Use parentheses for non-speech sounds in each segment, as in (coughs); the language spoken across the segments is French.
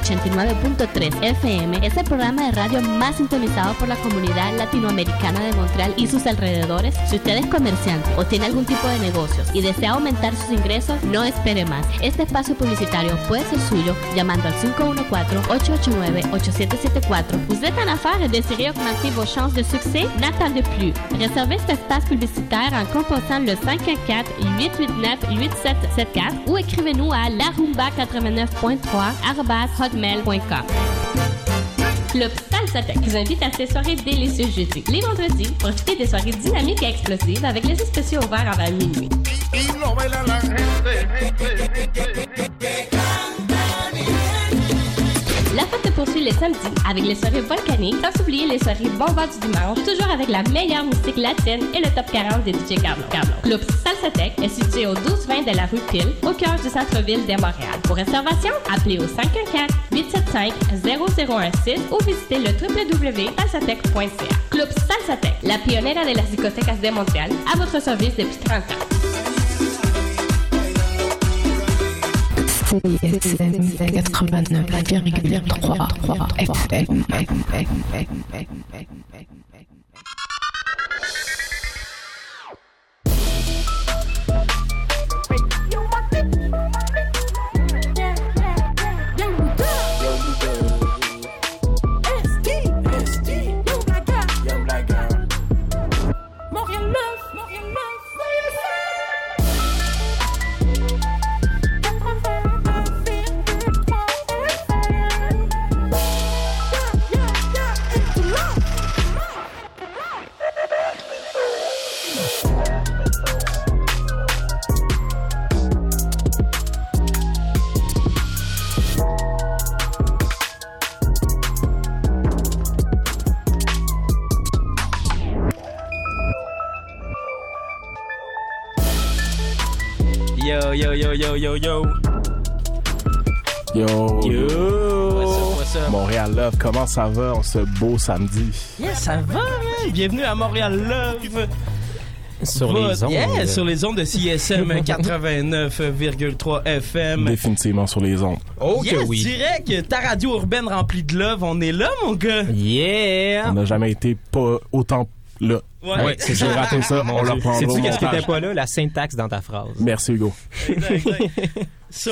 89.3 la Rumba 89.3 FM es el programa de radio más sintonizado por la comunidad latinoamericana de Montreal y sus alrededores? Si usted es comerciante o tiene algún tipo de negocios y desea aumentar sus ingresos, no espere más. Este espacio publicitario puede ser suyo llamando al 514-889-8774. Vous êtes en affaires et désirez augmenter vos chances de succès? N'attendez plus. Réservez cet espace publicitaire en composant le 514-889-8774 ou écrivez-nous à larumba89.3 hotmail.com. Club Salsatec vous invite à ces soirées délicieuses jeudi. Les vendredis, profitez des soirées dynamiques et explosives avec les spéciaux ouverts avant minuit. La poursuit les samedis avec les soirées volcaniques, sans oublier les soirées bombas du dimanche, toujours avec la meilleure musique latine et le top 40 des DJ Carlo. Carlo. Club Salsatec est situé au 1220 de la rue Pile, au cœur du centre-ville de Montréal. Pour réservation, appelez au 514-875-0016 ou visitez le www.salsatec.ca. Club Salsatec, la pionnière de las discotecas de Montréal, à votre service depuis 30 ans. CISM 89,3 FM. Yo, yo, yo, yo, yo. What's up, what's up? Montréal Love, comment ça va en ce beau samedi? Yeah, ça va, man. Bienvenue à Montréal Love. Sur Votre- les ondes. Yeah, sur les ondes de CSM 89,3 FM. Définitivement sur les ondes. Oh que yes, oui. direct, ta radio urbaine remplie de love, on est là, mon gars. Yeah! On n'a jamais été pas autant là. Ouais, Si j'ai raté ça, on le reprendra Sais-tu qu'est-ce qui montage. était pas là? La syntaxe dans ta phrase? Merci Hugo. Exact, exact. So,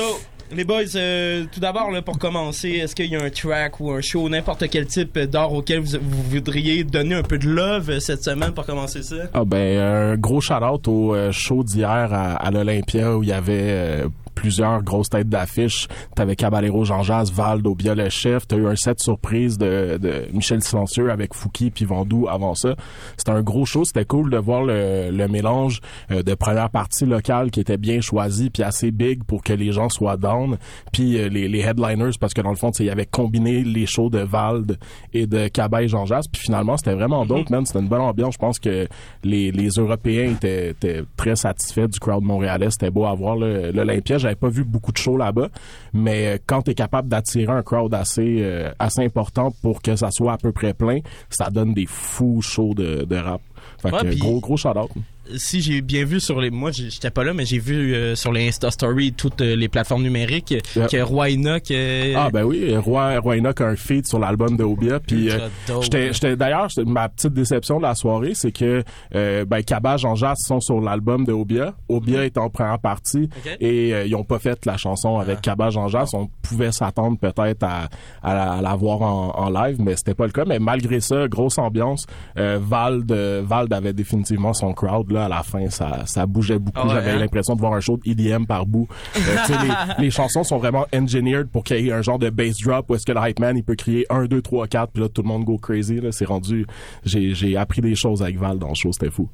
Les boys, euh, tout d'abord, là, pour commencer, est-ce qu'il y a un track ou un show, n'importe quel type d'art auquel vous, vous voudriez donner un peu de love euh, cette semaine pour commencer ça? Ah ben, un gros shout-out au euh, show d'hier à, à l'Olympia où il y avait euh, plusieurs grosses têtes d'affiche. T'avais Caballero, Jean-Jas, Valdo, Obia le chef. T'as eu un set surprise de, de Michel Silencieux avec Fouki puis Vandou avant ça. C'était un gros show. C'était cool de voir le, le mélange euh, de première partie locale qui était bien choisi puis assez big pour que les gens soient down. Puis euh, les, les headliners parce que dans le fond, il y avait combiné les shows de Vald et de Cabay Jean-Jas. Puis finalement, c'était vraiment dope, man. C'était une bonne ambiance. Je pense que les, les Européens étaient, étaient très satisfaits du crowd montréalais. C'était beau à voir l'Olympia. J'avais pas vu beaucoup de shows là-bas, mais euh, quand t'es capable d'attirer un crowd assez euh, assez important pour que ça soit à peu près plein, ça donne des fous shows de, de rap. Fait Ouais, que puis- gros gros shout out. Si j'ai bien vu sur les moi j'étais pas là mais j'ai vu euh, sur les Insta Story toutes euh, les plateformes numériques Yeah. que Roy Enoch euh, Ah ben oui, Roi Roi Enoch a un feat sur l'album de Obia puis euh, dope. J'étais, j'étais d'ailleurs ma petite déception de la soirée, c'est que euh, ben Cabage Jean Jas sont sur l'album de Obia. Obia est en première partie Ok. et ils ont pas fait la chanson avec Cabage Jean Jas. On pouvait s'attendre peut-être à, à, la- à la voir en, en live, mais c'était pas le cas. Mais malgré ça, grosse ambiance. Euh, Vald, Vald avait définitivement son crowd là à la fin. Ça, ça bougeait beaucoup. Ouais, J'avais hein? l'impression de voir un show de EDM par bout. Euh, les, (laughs) les chansons sont vraiment engineered pour qu'il y ait un genre de bass drop où est-ce que le hype man il peut crier 1 2 3 4 puis là tout le monde go crazy là, c'est rendu j'ai j'ai appris des choses avec Val dans le show, c'était fou.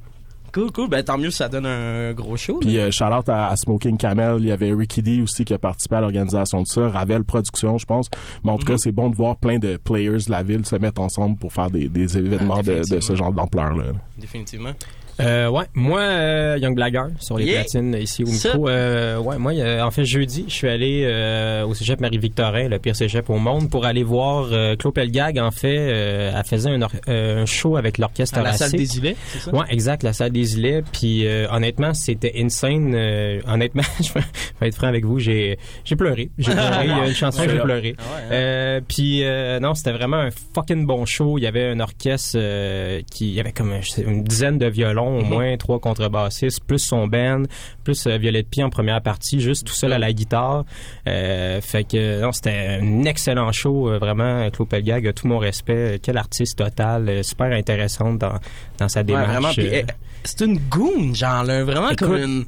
cool cool ben tant mieux ça donne un gros show Puis euh, shout out à, à Smoking Camel, il y avait Ricky D aussi qui a participé à l'organisation de ça, Ravel Production, je pense. Mais en tout cas, c'est bon de voir plein de players de la ville se mettre ensemble pour faire des, des événements Ah, de, de ce genre d'ampleur là. définitivement Euh, ouais, moi, euh, Young Blagger sur les Yeah. platines ici au micro. Euh, ouais, moi, euh, en fait, jeudi, je suis allé euh, au cégep Marie-Victorin, le pire cégep au monde, pour aller voir euh, Claude Pelgag. En fait, euh, elle faisait un, euh, un show avec l'orchestre à la salle des îlets ça? Ouais, exact, la salle des îlets. Puis euh, honnêtement, c'était insane. Euh, honnêtement, (laughs) je vais être franc avec vous, j'ai j'ai pleuré. J'ai (laughs) pleuré. Il y a une chanson j'ai pleuré. Ah hein? Euh, puis euh, non, c'était vraiment un fucking bon show. Il y avait un orchestre euh, qui, il y avait comme une dizaine de violons, au Mhm. moins trois contrebassistes, plus son band, plus euh, Violette Pie en première partie, juste tout seul à la guitare. Euh, fait que non, c'était un excellent show, euh, vraiment. Claude Pelgag a tout mon respect. Quel artiste total, super intéressante dans dans sa démarche. eh, c'est une goon genre là, vraiment comme une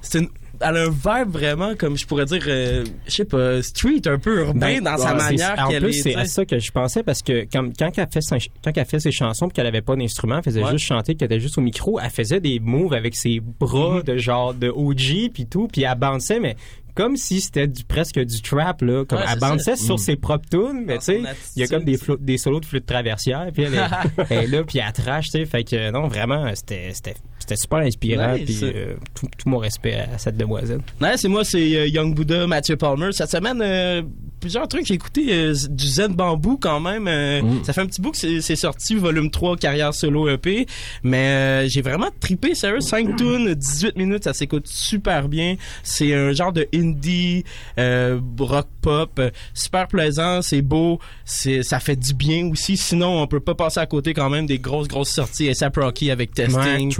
c'est une elle a un vibe vraiment comme je pourrais dire euh, je sais pas street un peu urbain Ben, dans sa ouais, manière En plus, est c'est à ça que je pensais parce que quand, quand elle fait sa- quand elle fait ses chansons puis qu'elle avait pas d'instrument, elle faisait Ouais. juste chanter, qu'elle était juste au micro, elle faisait des moves avec ses bras Mhm. de genre de OG puis tout, puis elle bounçait mais comme si c'était du, presque du trap là, comme Ouais, elle bounçait ça. sur ses propres tunes, mais tu sais, il y a comme des solos de flûte traversière puis elle, est- (laughs) elle est là puis elle trash, tu sais, fait que non vraiment c'était c'était c'était super inspirant Nice. puis euh, tout, tout mon respect à cette demoiselle. Ouais, c'est moi, c'est euh, Young Buddha, Mathieu Palmer. Cette semaine, euh, plusieurs trucs. J'ai écouté euh, du Zen Bamboo quand même. euh, Mm. Ça fait un petit bout que c'est sorti, volume 3, carrière solo EP. Mais euh, j'ai vraiment trippé, sérieux. 5 tunes, 18 minutes, ça s'écoute super bien. C'est un genre de indie, euh, rock pop, super plaisant, c'est beau, c'est ça fait du bien aussi. Sinon, on peut pas passer à côté quand même des grosses, grosses sorties. A$AP Rocky avec Testing.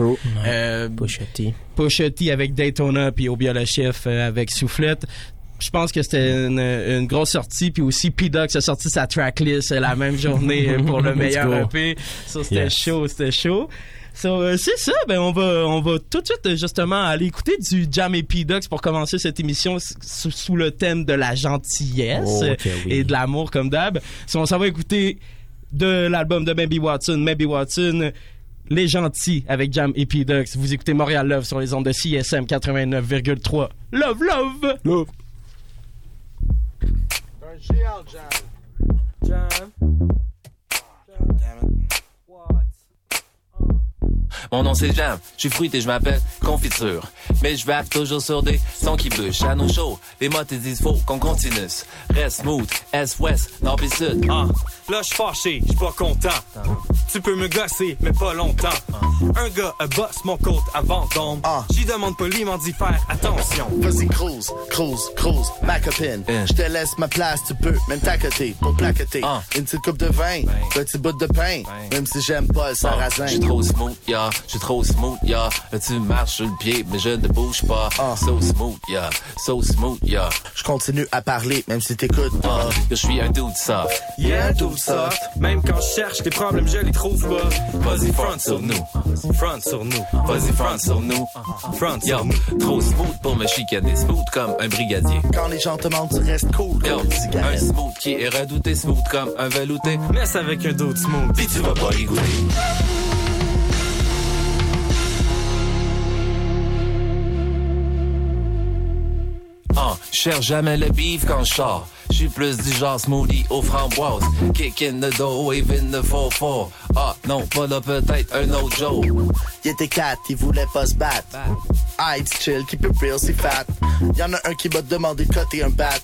Euh. Pusha T avec Daytona puis Obia le chef euh, avec Soufflette. Je pense que c'était une, une grosse sortie puis aussi P-Dox a sorti sa tracklist euh, la même journée euh, pour le meilleur. EP. Ça c'était Yes. chaud, c'était chaud. So, euh, c'est ça, ben on va on va tout de suite justement aller écouter du Jam et P-Dox pour commencer cette émission sous, sous le thème de la gentillesse Oh, oui. et de l'amour comme d'hab. So, on s'en va écouter de l'album de Maybe Watson, Maybe Watson, Les Gentils avec Jam et P-Dux. Vous écoutez Montréal Love sur les ondes de CSM 89,3. Love, love! Là, Mon nom c'est Jam, je suis fruité, je m'appelle Confiture. Mais je rappe toujours sur des sons qui bûchent. À nos shows, les mots te disent faut qu'on continue. Reste smooth, est-ouest, nord pis sud? Ah, là, je suis fâché, je suis pas content. Tu peux me gosser, mais pas longtemps. Un gars a boss mon côte avant d'ombre. Ah. J'y demande poliment d'y faire attention. Vas-y, cruise, cruise, cruise, ma copine. Je te laisse ma place, tu peux même t'accoter pour plaqueter. Ah. Une petite coupe de vin, petit bout de pain. Même si j'aime pas le sarrasin. J'suis trop smooth, ya, j'suis trop smooth, ya. Tu marches sur le pied, mais je ne bouge pas. Ah. So smooth, ya, so smooth, ya. Je continue à parler, même si t'écoutes Ah, pas. je suis un dude soft. Yeah, tout ça. Même quand je cherche des problèmes, je les trouve pas. Vas-y, front sur nous. Front sur nous. Vas-y, front sur nous. Front Yo, sur nous. trop smooth pour me chicaner. Smooth comme un brigadier. Quand les gens te mentent, tu restes cool Yo, un smooth qui est redouté. Smooth comme un velouté. Laisse avec un d'autre smooth. Pis tu vas pas y cherche jamais le beef quand je sors. Je suis plus du genre smoothie aux framboises. Kick in the door, wave in the 4-4. Ah, non, pas là, peut-être un autre Joe. Il était quatre, il voulait pas se battre. Aïe, chill, keep it real, c'est fat. Y'en a un qui m'a demandé de coter un bat.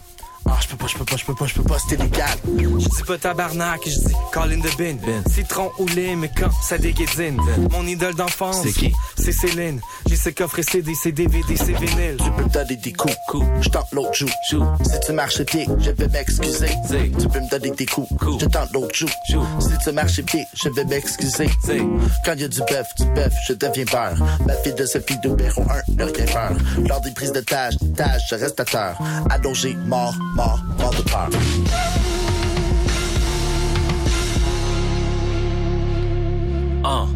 Ah, je peux pas, je peux pas, je peux pas, je peux pas, c'est illégal. Je dis pas tabarnak, je dis call in the bin. Citron ou lait, mais quand ça déguédine. Mon idole d'enfance, C'est qui? C'est Céline. J'ai ses coffres CD, ses DVD, ses vinyles. Tu peux me donner des coups, Coups. je tente l'autre joue. Joue. Si tu marches pied, je vais m'excuser. Tu peux me donner des coups, Coups. je tente l'autre joue. Joue. Si tu marches pied, je vais m'excuser. Quand y a du bœuf, du bœuf, je deviens beurre. Ma fille de Sophie Béron 1, ne rien peur. Lors des prises de tâches, tâches, je reste à terre. Allongé, mort, Ah.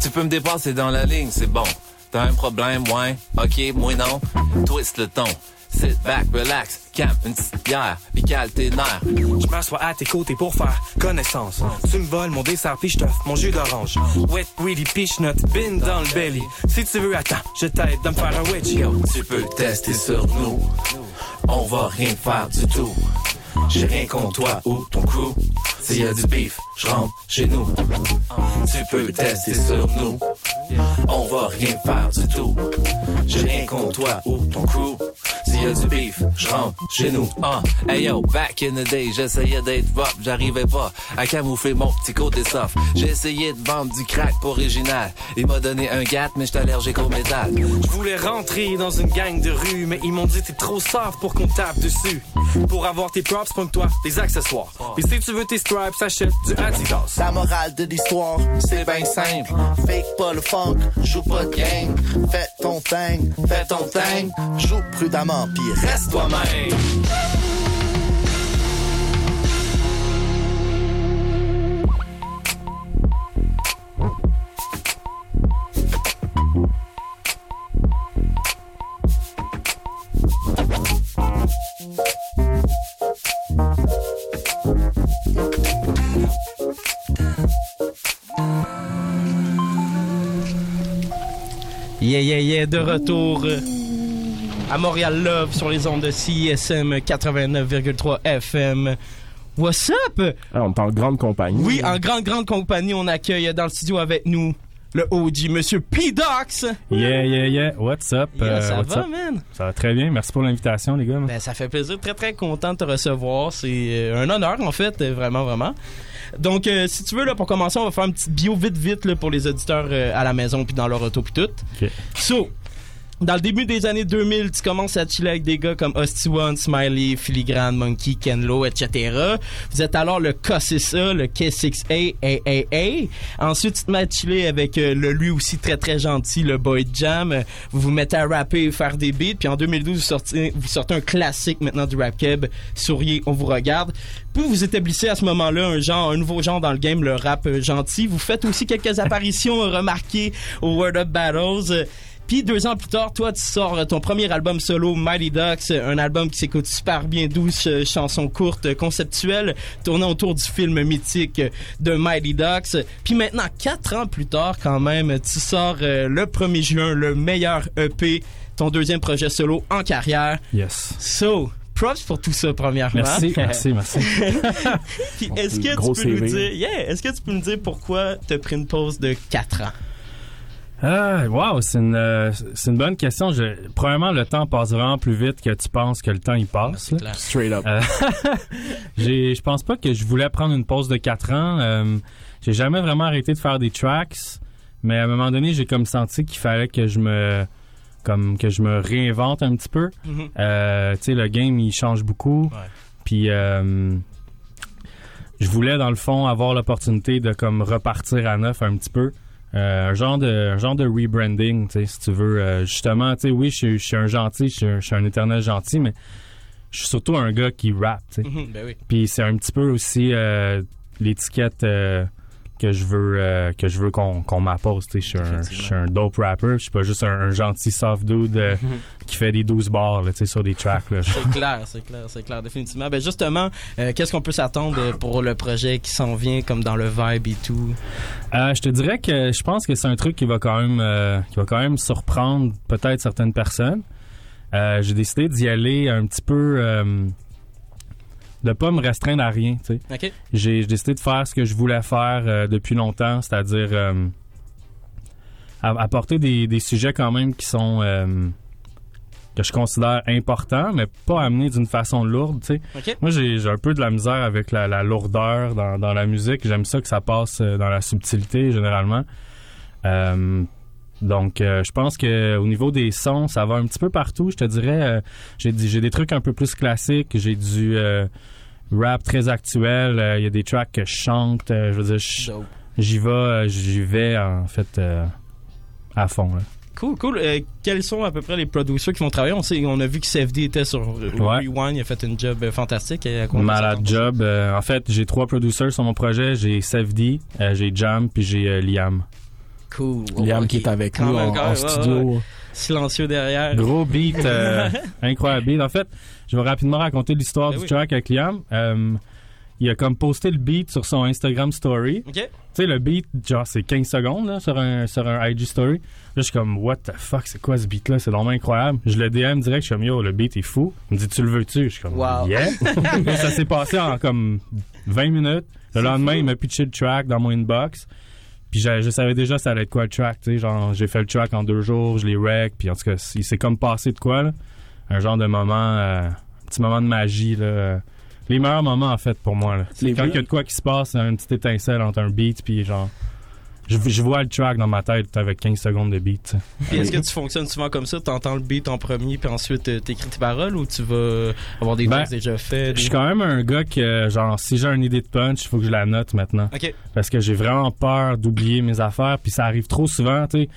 Tu peux me dépasser dans la ligne, c'est bon. T'as un problème, ouais. Ok, moi non. Twist le ton. Sit back, relax, camp une petite bière, puis cale tes nerfs. Je m'assois à tes côtés pour faire connaissance. Tu me voles mon dessert puis je mon jus d'orange. Wet Willy Peachnut, bin dans le belly. Si tu veux, attends, je t'aide de me faire un wedgie. Tu peux tester sur nous. On va rien faire du tout. J'ai rien contre toi ou ton crew. S'il y a du beef, je rentre chez nous. Tu peux tester sur nous. On va rien faire du tout. J'ai rien contre toi ou ton crew. S'il y a du beef, je rentre chez nous. Ah, hey yo, back in the day, j'essayais d'être rough, j'arrivais pas à camoufler mon petit côté soft. J'ai essayé de vendre du crack pour original. Il m'a donné un gat, mais j'étais allergique au métal. Je voulais rentrer dans une gang de rue, mais ils m'ont dit t'es trop soft pour qu'on tape dessus. Pour avoir tes props, pogne-toi des accessoires. Puis si tu veux tes stripes, achète du Adidas. La morale de l'histoire, c'est bien simple. Fake pas le joue pas de game. Fais ton thing, fais ton thing. Joue prudemment, pis reste toi-même. Yeah, yeah, yeah, de retour euh, à Montréal Love sur les ondes de CISM 89,3 FM. What's up? Ah, on est en grande compagnie. Oui, en grande, grande compagnie, on accueille dans le studio avec nous le OG, Monsieur P-Dox. Yeah, yeah, yeah. What's up? Yeah, Euh, ça what's va, up? man? Ça va très bien. Merci pour l'invitation, les gars. Ben, ça fait plaisir. Très, très content de te recevoir. C'est euh, un honneur, en fait. euh, Vraiment, vraiment. Donc, euh, si tu veux, là, pour commencer, on va faire une petite bio vite, vite, là, pour les auditeurs euh, à la maison puis dans leur auto puis tout. Ok. So, dans le début des années 2000, tu commences à chiller avec des gars comme Hosty One, Smiley, Filigrane, Monkey, Kenlo, etc. Vous êtes alors le K6A, le K6A, AAA. Ensuite, tu te mets à chiller avec euh, le lui aussi très très gentil, le Boy Jam. Vous vous mettez à rapper et faire des beats. Puis en 2012, vous sortez, vous sortez un classique maintenant du rap keb, Souriez, on vous regarde. Puis vous établissez à ce moment-là un genre, un nouveau genre dans le game, le rap euh, gentil. Vous faites aussi quelques apparitions (laughs) remarquées au Word Up Battles. Puis deux ans plus tard, toi, tu sors euh, ton premier album solo, Mighty Ducks, euh, un album qui s'écoute super bien, douce euh, chansons courtes, conceptuelles, tournant autour du film mythique de Mighty Ducks. Puis maintenant, quatre ans plus tard, quand même, tu sors euh, le 1er juin le meilleur EP, ton deuxième projet solo en carrière. Yes. So, props pour tout ça, premièrement. Merci, (laughs) merci, merci. Puis est-ce que tu peux nous dire, yeah, est-ce que tu peux nous dire pourquoi t'as pris une pause de quatre ans? Ah, wow, c'est une, euh, c'est une bonne question. Je, premièrement, le temps passe vraiment plus vite que tu penses que le temps il passe. Straight up. Euh, (laughs) j'ai, je pense pas que je voulais prendre une pause de 4 ans. Euh, j'ai jamais vraiment arrêté de faire des tracks, mais à un moment donné, j'ai comme senti qu'il fallait que je me, comme que je me réinvente un petit peu. Mhm. Euh, tu sais, le game il change beaucoup. Ouais. Puis euh, je voulais dans le fond avoir l'opportunité de comme repartir à neuf un petit peu. Euh, un genre de un genre de rebranding, si tu veux. Euh, justement, tu sais, oui, je suis- un gentil, je suis un- éternel gentil, mais je suis surtout un gars qui rappe. Mhm, ben oui. Puis c'est un petit peu aussi euh, l'étiquette que je veux euh, que je veux qu'on qu'on m'appose. Je suis un- un dope rapper. Je suis pas juste un, un gentil soft dude euh, (laughs) qui fait des 12 bars là, sur des tracks. C'est clair, c'est clair, c'est clair, définitivement. Ben justement, euh, qu'est-ce qu'on peut s'attendre pour le projet qui s'en vient, comme dans le vibe et tout? Je te dirais que je pense que c'est un truc qui va quand même qui va quand même surprendre peut-être certaines personnes. J'ai décidé d'y aller un petit peu de pas me restreindre à rien. tu sais. OK? j'ai décidé de faire ce que je voulais faire euh, depuis longtemps, c'est-à-dire euh, apporter des, des sujets quand même qui sont euh, que je considère importants, mais pas amenés d'une façon lourde. tu sais. OK? Moi, j'ai un peu de la misère avec la, la lourdeur dans, dans la musique. J'aime ça que ça passe dans la subtilité généralement. Donc, euh, je pense que au niveau des sons, ça va un petit peu partout. Je te dirais, euh, j'ai des- j'ai des trucs un peu plus classiques. J'ai du euh, rap très actuel. Euh, Il y a des tracks que je chante. Euh, je veux dire, j'y vais, euh, j'y vais en fait euh, à fond. là. Cool, cool. Euh, quels sont à peu près les producers qui vont travailler? On sait, on a vu que CFD était sur Ouais. Rewind, il a fait une job fantastique. Malade job. Euh, en fait, j'ai trois producers sur mon projet. J'ai euh, j'ai Jam, puis j'ai euh, Liam. Cool. Liam qui est avec Quand nous en, ouais, studio. ouais. Silencieux derrière. Gros beat, euh, (laughs) incroyable beat. En fait, je vais rapidement raconter l'histoire Ben du oui. track avec Liam. Euh, il a comme posté le beat sur son Instagram story. Tu sais, le beat, genre, c'est 15 secondes là, sur, un, sur un IG story. Là, je suis comme, what the fuck, c'est quoi ce beat-là? C'est vraiment incroyable. Je le DM direct, je suis comme, yo, le beat est fou. Il me dit, tu le veux-tu? Je suis comme, Wow. yeah. (laughs) Ça s'est passé en comme 20 minutes. Le lendemain, fou. il m'a pitché le track dans mon inbox. Puis je, je savais déjà ça allait être quoi le track, tu sais. Genre, j'ai fait le track en deux jours, je l'ai rec. Puis en tout cas, il s'est comme passé de quoi, là. Un genre de moment, euh, un petit moment de magie, là. Les meilleurs moments, en fait, pour moi, là. C'est quand il y a de quoi qui se passe, une petite étincelle entre un beat, puis genre. Je, je vois le track dans ma tête avec 15 secondes de beat, tu est-ce que tu fonctionnes souvent comme ça? T'entends le beat en premier, puis ensuite euh, t'écris tes paroles, ou tu vas avoir des Ben, déjà faits? Je suis quand même un gars que, genre, si j'ai une idée de punch, il faut que je la note maintenant. Parce que j'ai vraiment peur d'oublier mes affaires, puis ça arrive trop souvent, tu sais.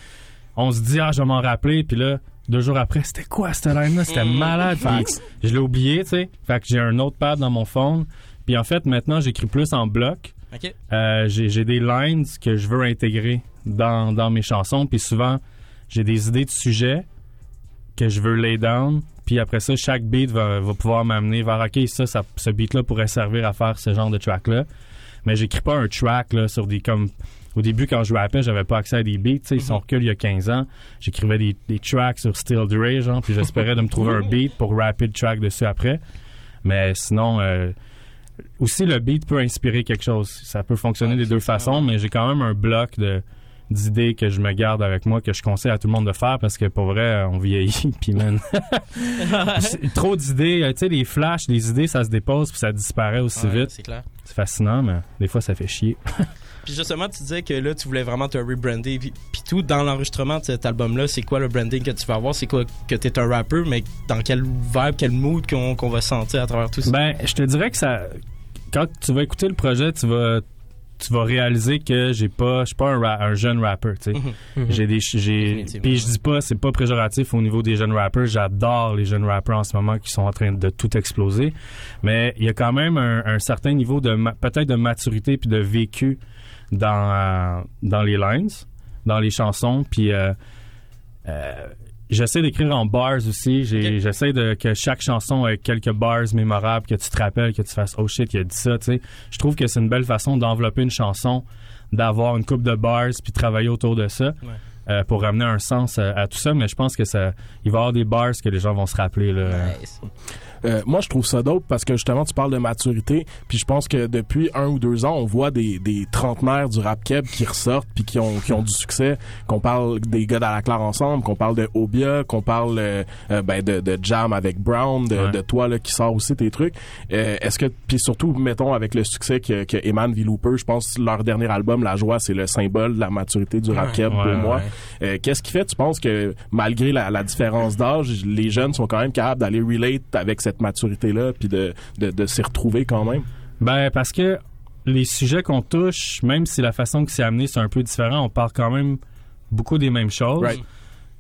On se dit, ah, je vais m'en rappeler, puis là, deux jours après, c'était quoi cette line-là? C'était Mm. malade. Puis (laughs) je l'ai oublié, tu sais. Fait que j'ai un autre pad dans mon phone. Puis en fait, maintenant, j'écris plus en bloc. Euh, j'ai j'ai des lines que je veux intégrer dans, dans mes chansons. Puis souvent, j'ai des idées de sujets que je veux lay down. Puis après ça, chaque beat va, va pouvoir m'amener vers OK, ça, ça ce beat-là pourrait servir à faire ce genre de track-là. Mais j'écris pas un track là, sur des comme. Au début, quand je rappais, j'avais pas accès à des beats. tu sais, Si on recule il y a 15 ans, j'écrivais des, des tracks sur Still Dre, genre, puis j'espérais de me trouver un beat pour rapper le track dessus après. Mais sinon, euh, aussi le beat peut inspirer quelque chose. Ça peut fonctionner Ouais, des deux façons, mais j'ai quand même un bloc de d'idées que je me garde avec moi que je conseille à tout le monde de faire parce que pour vrai on vieillit (laughs) puis man (laughs) trop d'idées euh, tu sais les flashs les idées ça se dépose puis ça disparaît aussi Ouais, vite C'est clair. c'est fascinant mais des fois ça fait chier (laughs) Puis justement, tu disais que là, tu voulais vraiment te rebrander. Puis, puis tout, dans l'enregistrement de cet album-là, c'est quoi le branding que tu vas avoir? C'est quoi que t'es un rapper, mais dans quel vibe, quel mood qu'on qu'on va sentir à travers tout ça? Ben, je te dirais que ça. Quand tu vas écouter le projet, tu vas, tu vas réaliser que j'ai pas, je suis pas un, ra- un jeune rapper. Tu sais, Mhm. j'ai des, j'ai. Puis je dis pas, c'est pas préjoratif au niveau des jeunes rappers. J'adore les jeunes rappers en ce moment qui sont en train de tout exploser. Mais il y a quand même un, un certain niveau de, peut-être de maturité puis de vécu dans, euh, dans les lines, dans les chansons. Puis euh, euh, J'essaie d'écrire en bars aussi. J'essaie de que chaque chanson ait quelques bars mémorables, que tu te rappelles, que tu fasses oh shit, il a dit ça. Tu sais, je trouve que c'est une belle façon d'envelopper une chanson, d'avoir une coupe de bars puis travailler autour de ça. Ouais. euh, pour ramener un sens à, à tout ça. Mais je pense que ça, il va y avoir des bars que les gens vont se rappeler. Là. Nice. Euh, moi, je trouve ça dope parce que justement, tu parles de maturité. Puis je pense que depuis un ou deux ans, on voit des, des trentenaires du rap keb qui ressortent puis qui ont, qui ont du succès. Qu'on parle des gars dans la clare ensemble, qu'on parle de Obia, qu'on parle euh, euh, ben, de, de Jam avec Brown, de, Ouais. de toi là, qui sort aussi tes trucs. Euh, Est-ce que, puis surtout, mettons, avec le succès que, que Eman V. Looper, je pense leur dernier album, La Joie, c'est le symbole de la maturité du rap keb Ouais, pour ouais, moi. Euh, Qu'est-ce qui fait, tu penses que malgré la, la différence d'âge, les jeunes sont quand même capables d'aller relate avec cette maturité-là, puis de, de, de s'y retrouver quand même? Ben, parce que les sujets qu'on touche, même si la façon que c'est amené, c'est un peu différent, on parle quand même beaucoup des mêmes choses. Right.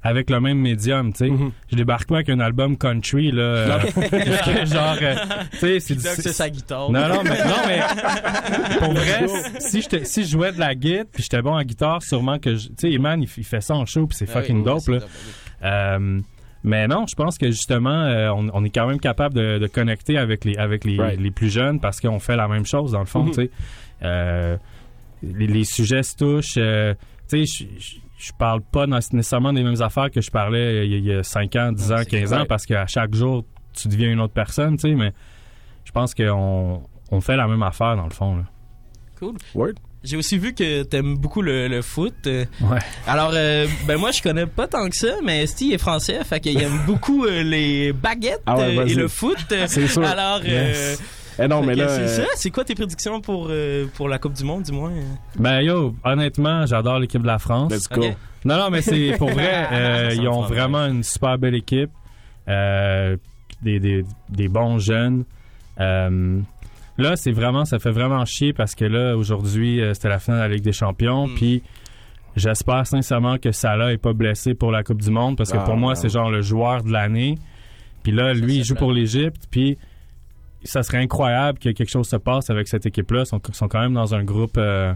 Avec le même médium, tu sais. Mhm. Je débarque pas avec un album country, là. (laughs) euh, (laughs) genre, euh, tu sais, c'est du- c'est sa guitare. Non, non, mais, non, mais (laughs) pour vrai, si, j'étais- si je jouais de la guitare puis j'étais bon en guitare, sûrement que, je- tu sais, Eman, il, fait ça en show puis c'est Ah oui, fucking oui, dope, là. oui. Euh, mais non, je pense que justement, euh, on, on est quand même capable de, de connecter avec les avec les, Right. les plus jeunes parce qu'on fait la même chose dans le fond, Mhm. tu sais. Euh, les, les sujets se touchent. euh, tu sais, je- je je parle pas nécessairement des mêmes affaires que je parlais il y a- il y a 5 ans, 10 ans, c'est 15 ans parce qu'à chaque jour, tu deviens une autre personne, tu sais, mais je pense qu'on on fait la même affaire dans le fond. Là. Cool. Word? J'ai aussi vu que t'aimes beaucoup le, le foot. Euh, Ouais. Alors, euh, ben moi, je connais pas tant que ça, mais Steve est français, fait qu'il aime (laughs) beaucoup euh, les baguettes Ah ouais, euh, et le foot. (laughs) C'est sûr. Alors, euh, Yes. Eh non, mais là, c'est euh, ça. C'est quoi tes prédictions pour euh, pour la Coupe du Monde, du moins? Ben yo, honnêtement, j'adore l'équipe de la France. let's go. Non, non, mais c'est pour vrai. (laughs) euh, ils ont vraiment une super belle équipe. Euh, des, des, des bons jeunes. Là, c'est vraiment, ça fait vraiment chier parce que là, aujourd'hui, euh, c'était la finale de la Ligue des Champions. Mm. Puis j'espère sincèrement que Salah est pas blessé pour la Coupe du Monde parce que Ah, pour moi, c'est genre le joueur de l'année. Puis là, lui, il joue pour l'Égypte. Puis ça serait incroyable que quelque chose se passe avec cette équipe-là. Ils sont, sont quand même dans un groupe euh,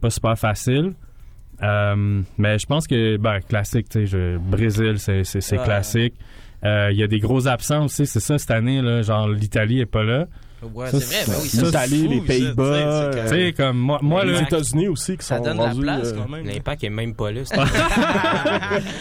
pas super facile. Euh, mais je pense que, ben, classique, tu sais, je- Brésil, c'est, c'est, Ouais. classique. Euh, Il y a des gros absents aussi, c'est ça, cette année, là, genre l'Italie est pas là. Ouais, Ça, c'est vrai. Ben oui, c'est- ça, L'Italie, les Pays-Bas, tu sais, comme moi, moi les États-Unis aussi qui Ça sont donne la rendus, place euh, quand même. L'impact est même pas là.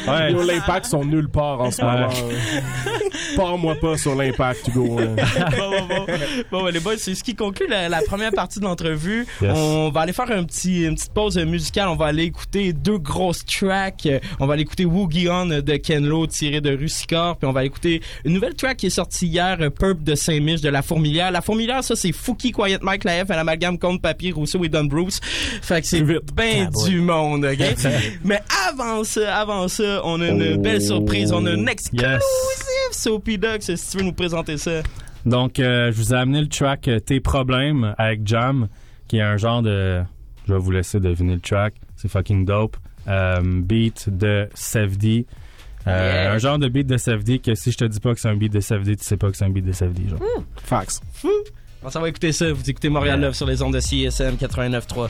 ouais, (laughs) l'impact sont nulle part en ce moment. (laughs) Pars-moi pas sur l'impact, Hugo. hein. (laughs) bon, bon, bon. Bon, les boys, c'est ce qui conclut la, la première partie de l'entrevue. Yes. On va aller faire un petit, une petite pause musicale. On va aller écouter deux grosses tracks. On va aller écouter Woogie On de Ken Lo tiré de Rusicor. Puis on va aller écouter une nouvelle track qui est sortie hier, euh, Purp de Saint-Mich de La Fourmilière. La Fourmilière, ça, c'est Fouki, Quiet Mike, La F, un amalgame contre Papier, Rousseau et Don Bruce. Fait que c'est ben Ah, du monde, ok? Mais avant ça, avant ça, on a une Oh. belle surprise. On a une exclusive yes. Soapy Ducks. Si tu veux nous présenter ça. Donc, euh, je vous ai amené le track euh, Tes problèmes avec Jam, qui est un genre de. Je vais vous laisser deviner le track. C'est fucking dope. Euh, beat de. Euh, Yeah. Un genre de beat de Sefdi que si je te dis pas que c'est un beat de Sefdi, tu sais pas que c'est un beat de Sefdi. Genre. Fax. On s'en va écouter ça. Vous écoutez Montréal Yeah. Love sur les ondes de CSM 89.3.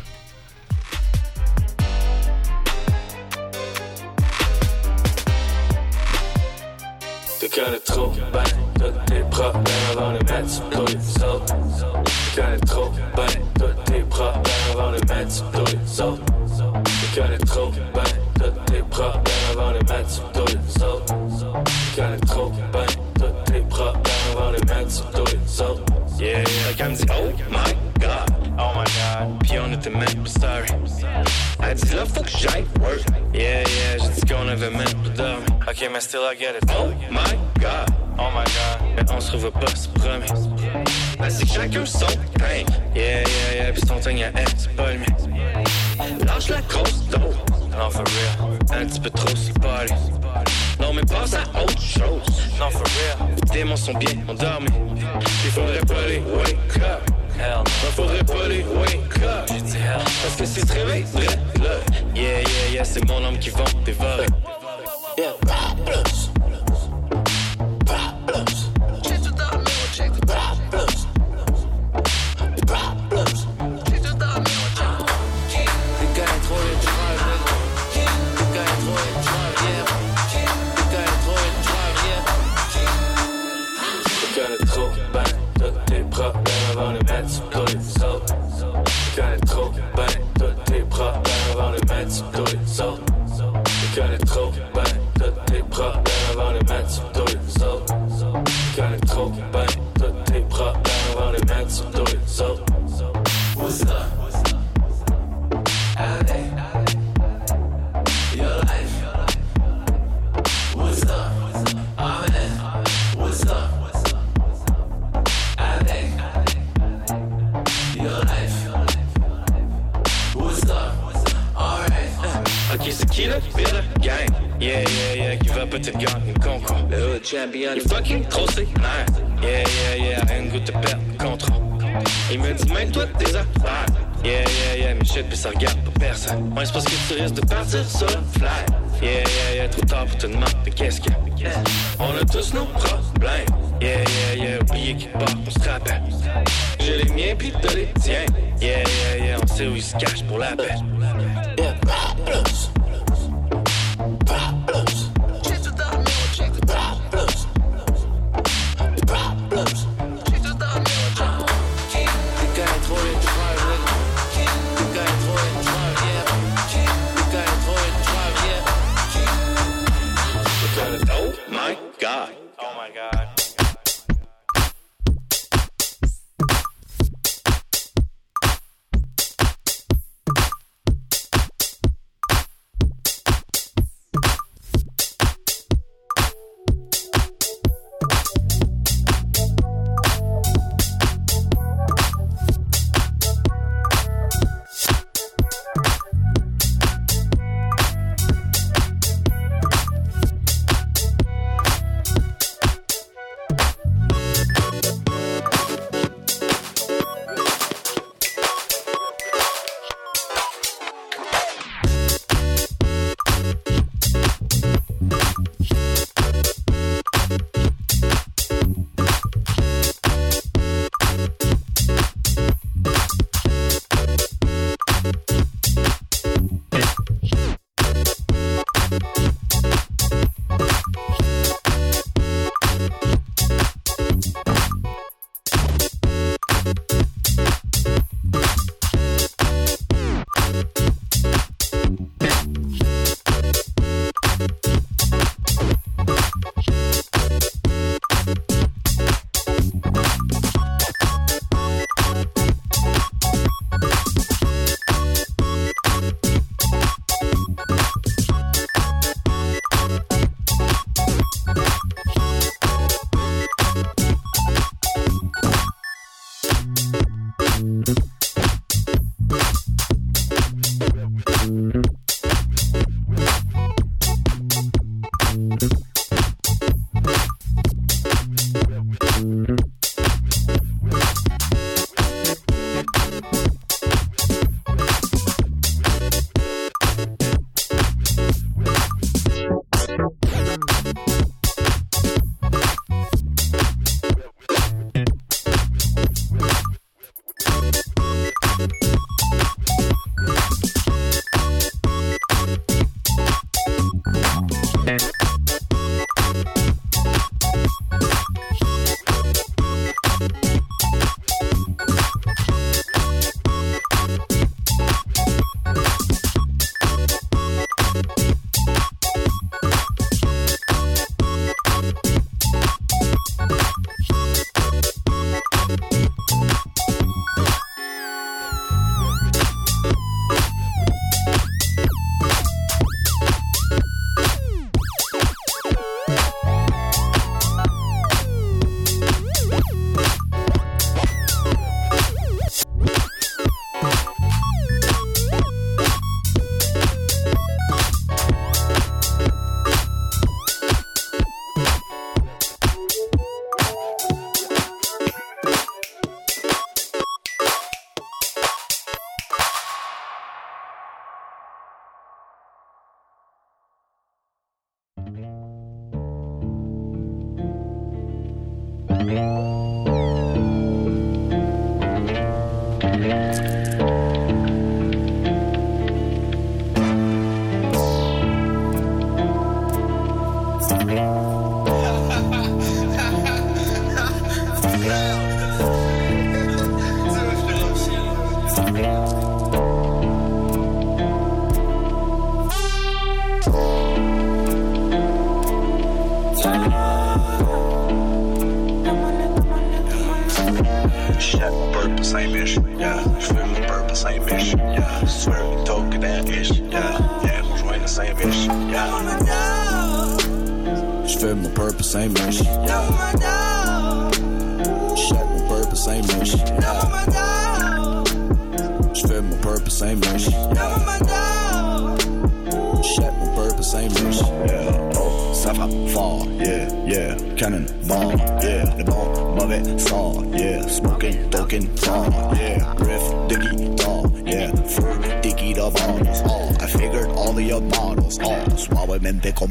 connais trop bien tous tes problèmes avant de mettre sur les autres. Tu connais trop bien tous tes problèmes avant de mettre sur les autres. Tu connais trop bien tous tes problèmes avant de mettre sur les autres. Tu connais trop bien tous tes problèmes avant de mettre sur les autres. Yeah, I'm dit, oh god. Puis on était même pas sorry. Dit là, faut que j'aille work. Yeah, yeah, j'ai dit qu'on avait même pas dormi. Ok, mais still I get it. Oh my god, oh my god. Mais on se revoit pas, c'est promis. Elle dit que chacun son pain. Yeah, yeah, yeah, pis son teint à elle, c'est pas le. Lâche la grosse dose. Non, for real. Un petit peu trop, c'est party. Non, mais passe à autre chose. Non, for real. Les démons sont bien endormis. Il faudrait pas les wake up. Hell faudrait pas les wake up. J'ai dit hell. Parce que si tu te réveilles, là. Yeah, yeah, yeah, c'est mon homme qui vont dévorer. Yeah, problems.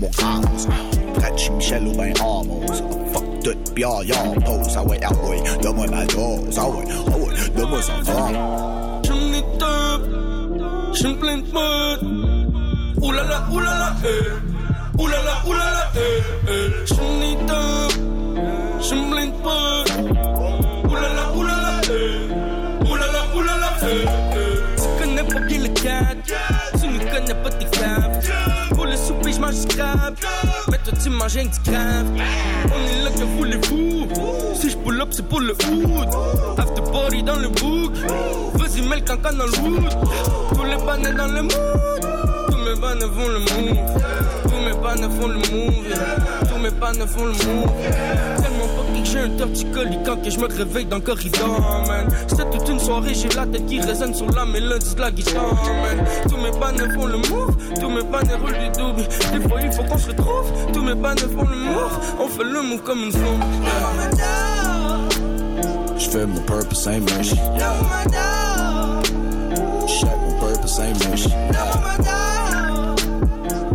Suavemente como canos. Catch Michel ou ben Amos. Fuck tout bière, y'all pose. Ah ouais, ah ouais. Donne-moi ma dose, ah ouais, ah ouais. Donne-moi ça fort. J'en ai deux, j'en plein de mode. Oulala, oulala, eh. Oulala, oulala, eh, eh. J'en ai deux, j'en plein de mode. Crabe. Mais toi, tu manges un petit crabe. On est là, que voulez-vous? Si j'pull up, c'est pour le hood. After party dans le book. Vas-y, mets le cancan dans le wood. Tous les bannets dans le mood. Tous mes bannets font le move. Tous mes bannets font le move. Tous mes bannets font le move. J'ai un torticolis quand que je me réveille dans le corridor, man. C'est toute une soirée, j'ai la tête qui résonne sur la mélodie de la guitare, man. Tous mes bannets font le move. Tous mes bannets roulent du double. Des fois, il faut qu'on se retrouve. Tous mes bannets font le move. On fait le move comme une femme. J'fais mon purpose ain't mission, Shit, mon purpose ain't mission,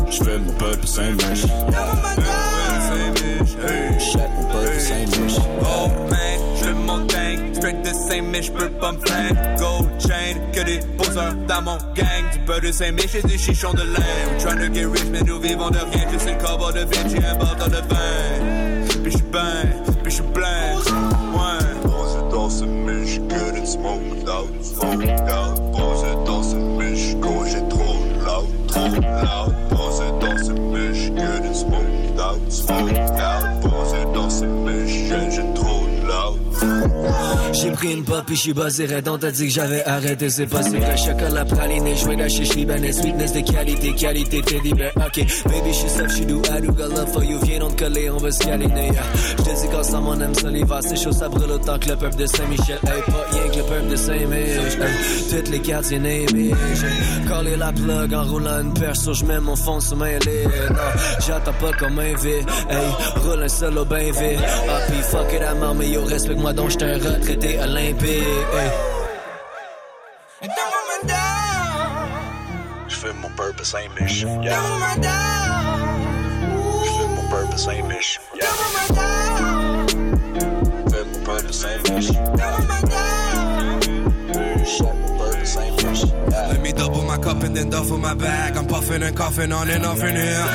J'fais mon purpose ain't mission, Oh man, je mon gang, straight de Saint-Mich, j'peux pas me plaindre. Gold chain, que des poseurs dans mon gang. Du beurre de Saint-Mich et des chichons de lin. We tryna get rich, mais nous vivons de rien. Sais le cover de Vinci, un bâton de vin. Puis j'suis ben, puis j'suis plein. Ouais. Dans ce miche, good and smoked out, smoked out. Dans ce miche, quand j'ai trop loud, trop loud. Pose dans ce miche, good and smoked out, smoked out. J'ai pris une pop et j'suis basé raide On t'a dit que j'avais arrêté, c'est pas si vrai Chocolat praline, joué la chichi Ben sweetness de qualité, qualité teddy bear Ok, baby j'suis safe, j'suis do I do got love for you. Viens donc coller, on va se câliner. J'te dis qu'ensemble on aime ça l'hiver C'est chaud, ça brûle autant que le peuple de Saint-Michel. Hey, pas que le peuple de Saint-Mich Toutes les quartiers name J'ai collé la plug en roulant une perso J'mets mon fond sur ma lit Non, j'attends pas comme un V Hey, roule un solo ben vite Ah pis fuck it, I'm mais yo respecte-moi donc j't'ai un retraité olympique hey. J'fais mon purpose ain't mission, yeah. J'fais mon purpose ain't mission, yeah. Fais mon purpose yeah. Let me double my cup and then duffel my bag. I'm puffing and coughing on and off in here.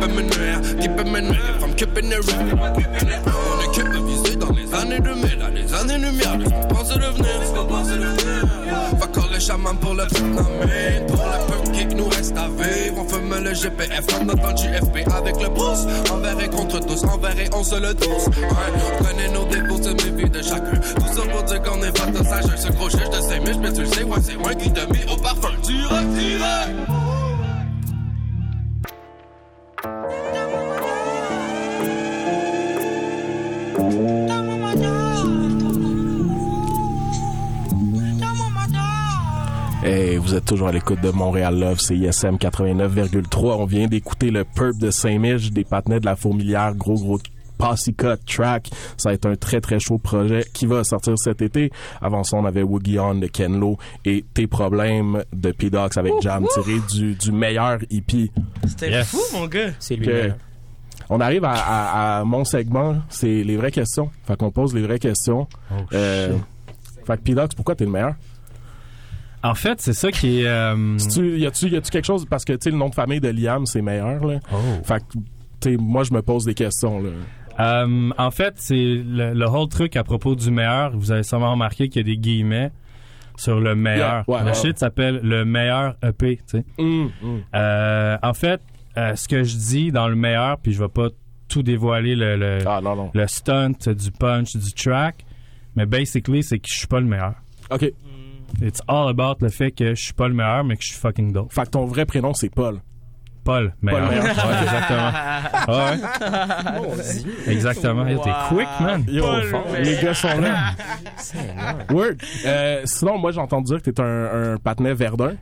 Peut me nuire, qui peut me nuire. If I'm keeping it real. On est capable visé dans les années 2000, dans les années lumière. Penser devenir, laisse-moi devenir. Va coller chaman pour le Vietnamien. Pour le peu qui nous reste à vivre. On fume le GPF, on entend JFP avec le pouce. Envers et contre tous, envers et on se le tous. Ouais, on connaît nos défauts, c'est mes vies de chacun. Tout ça pour dire qu'on est pas de sage. Ce je te sais, mais tu le sais, ouais, c'est moi qui t'ai mis au parfum. Direct, direct. Vous êtes toujours à l'écoute de Montréal Love, c'est ISM 89,3. On vient d'écouter le Purp de Saint-Mich, des patinets de la Fourmilière, gros gros Posse Cut Track. Ça va être un très très chaud projet qui va sortir cet été. Avant ça, on avait Woogie On de Ken Lo et Tes problèmes de P-Dox avec Jam tiré du, du meilleur hippie. C'était Yes. fou, mon gars. C'est lui. Que- on arrive à, à- à mon segment, c'est les vraies questions. Fait qu'on pose les vraies questions. Euh, fait que P-Dox, pourquoi t'es le meilleur? En fait, c'est ça qui est. euh, y a-tu, quelque chose parce que tu sais le nom de famille de Liam c'est meilleur là. Fait que tu sais moi je me pose des questions là. Euh, en fait, c'est le, le whole truc à propos du meilleur. Vous avez sûrement remarqué qu'il y a des guillemets sur le meilleur. Yeah, ouais, le ouais. shit s'appelle le meilleur EP. Tu sais. Hum, hum. Euh, en fait, ce que je dis dans le meilleur, puis je vais pas tout dévoiler le, le, Ah, non, non. le stunt, du punch, du track. Mais basically, c'est que je suis pas le meilleur. OK. It's all about le fait que je suis pas le meilleur, mais que je suis fucking dope. Fait que ton vrai prénom, c'est Paul. Paul, meilleur. meilleur. Ouais, exactement. (laughs) Ouais. Exactement. Yo, T'es quick, man. Yo, les gars sont là. (laughs) Word. Euh, sinon, moi, j'ai entendu dire que t'es un, un patinet Verdun.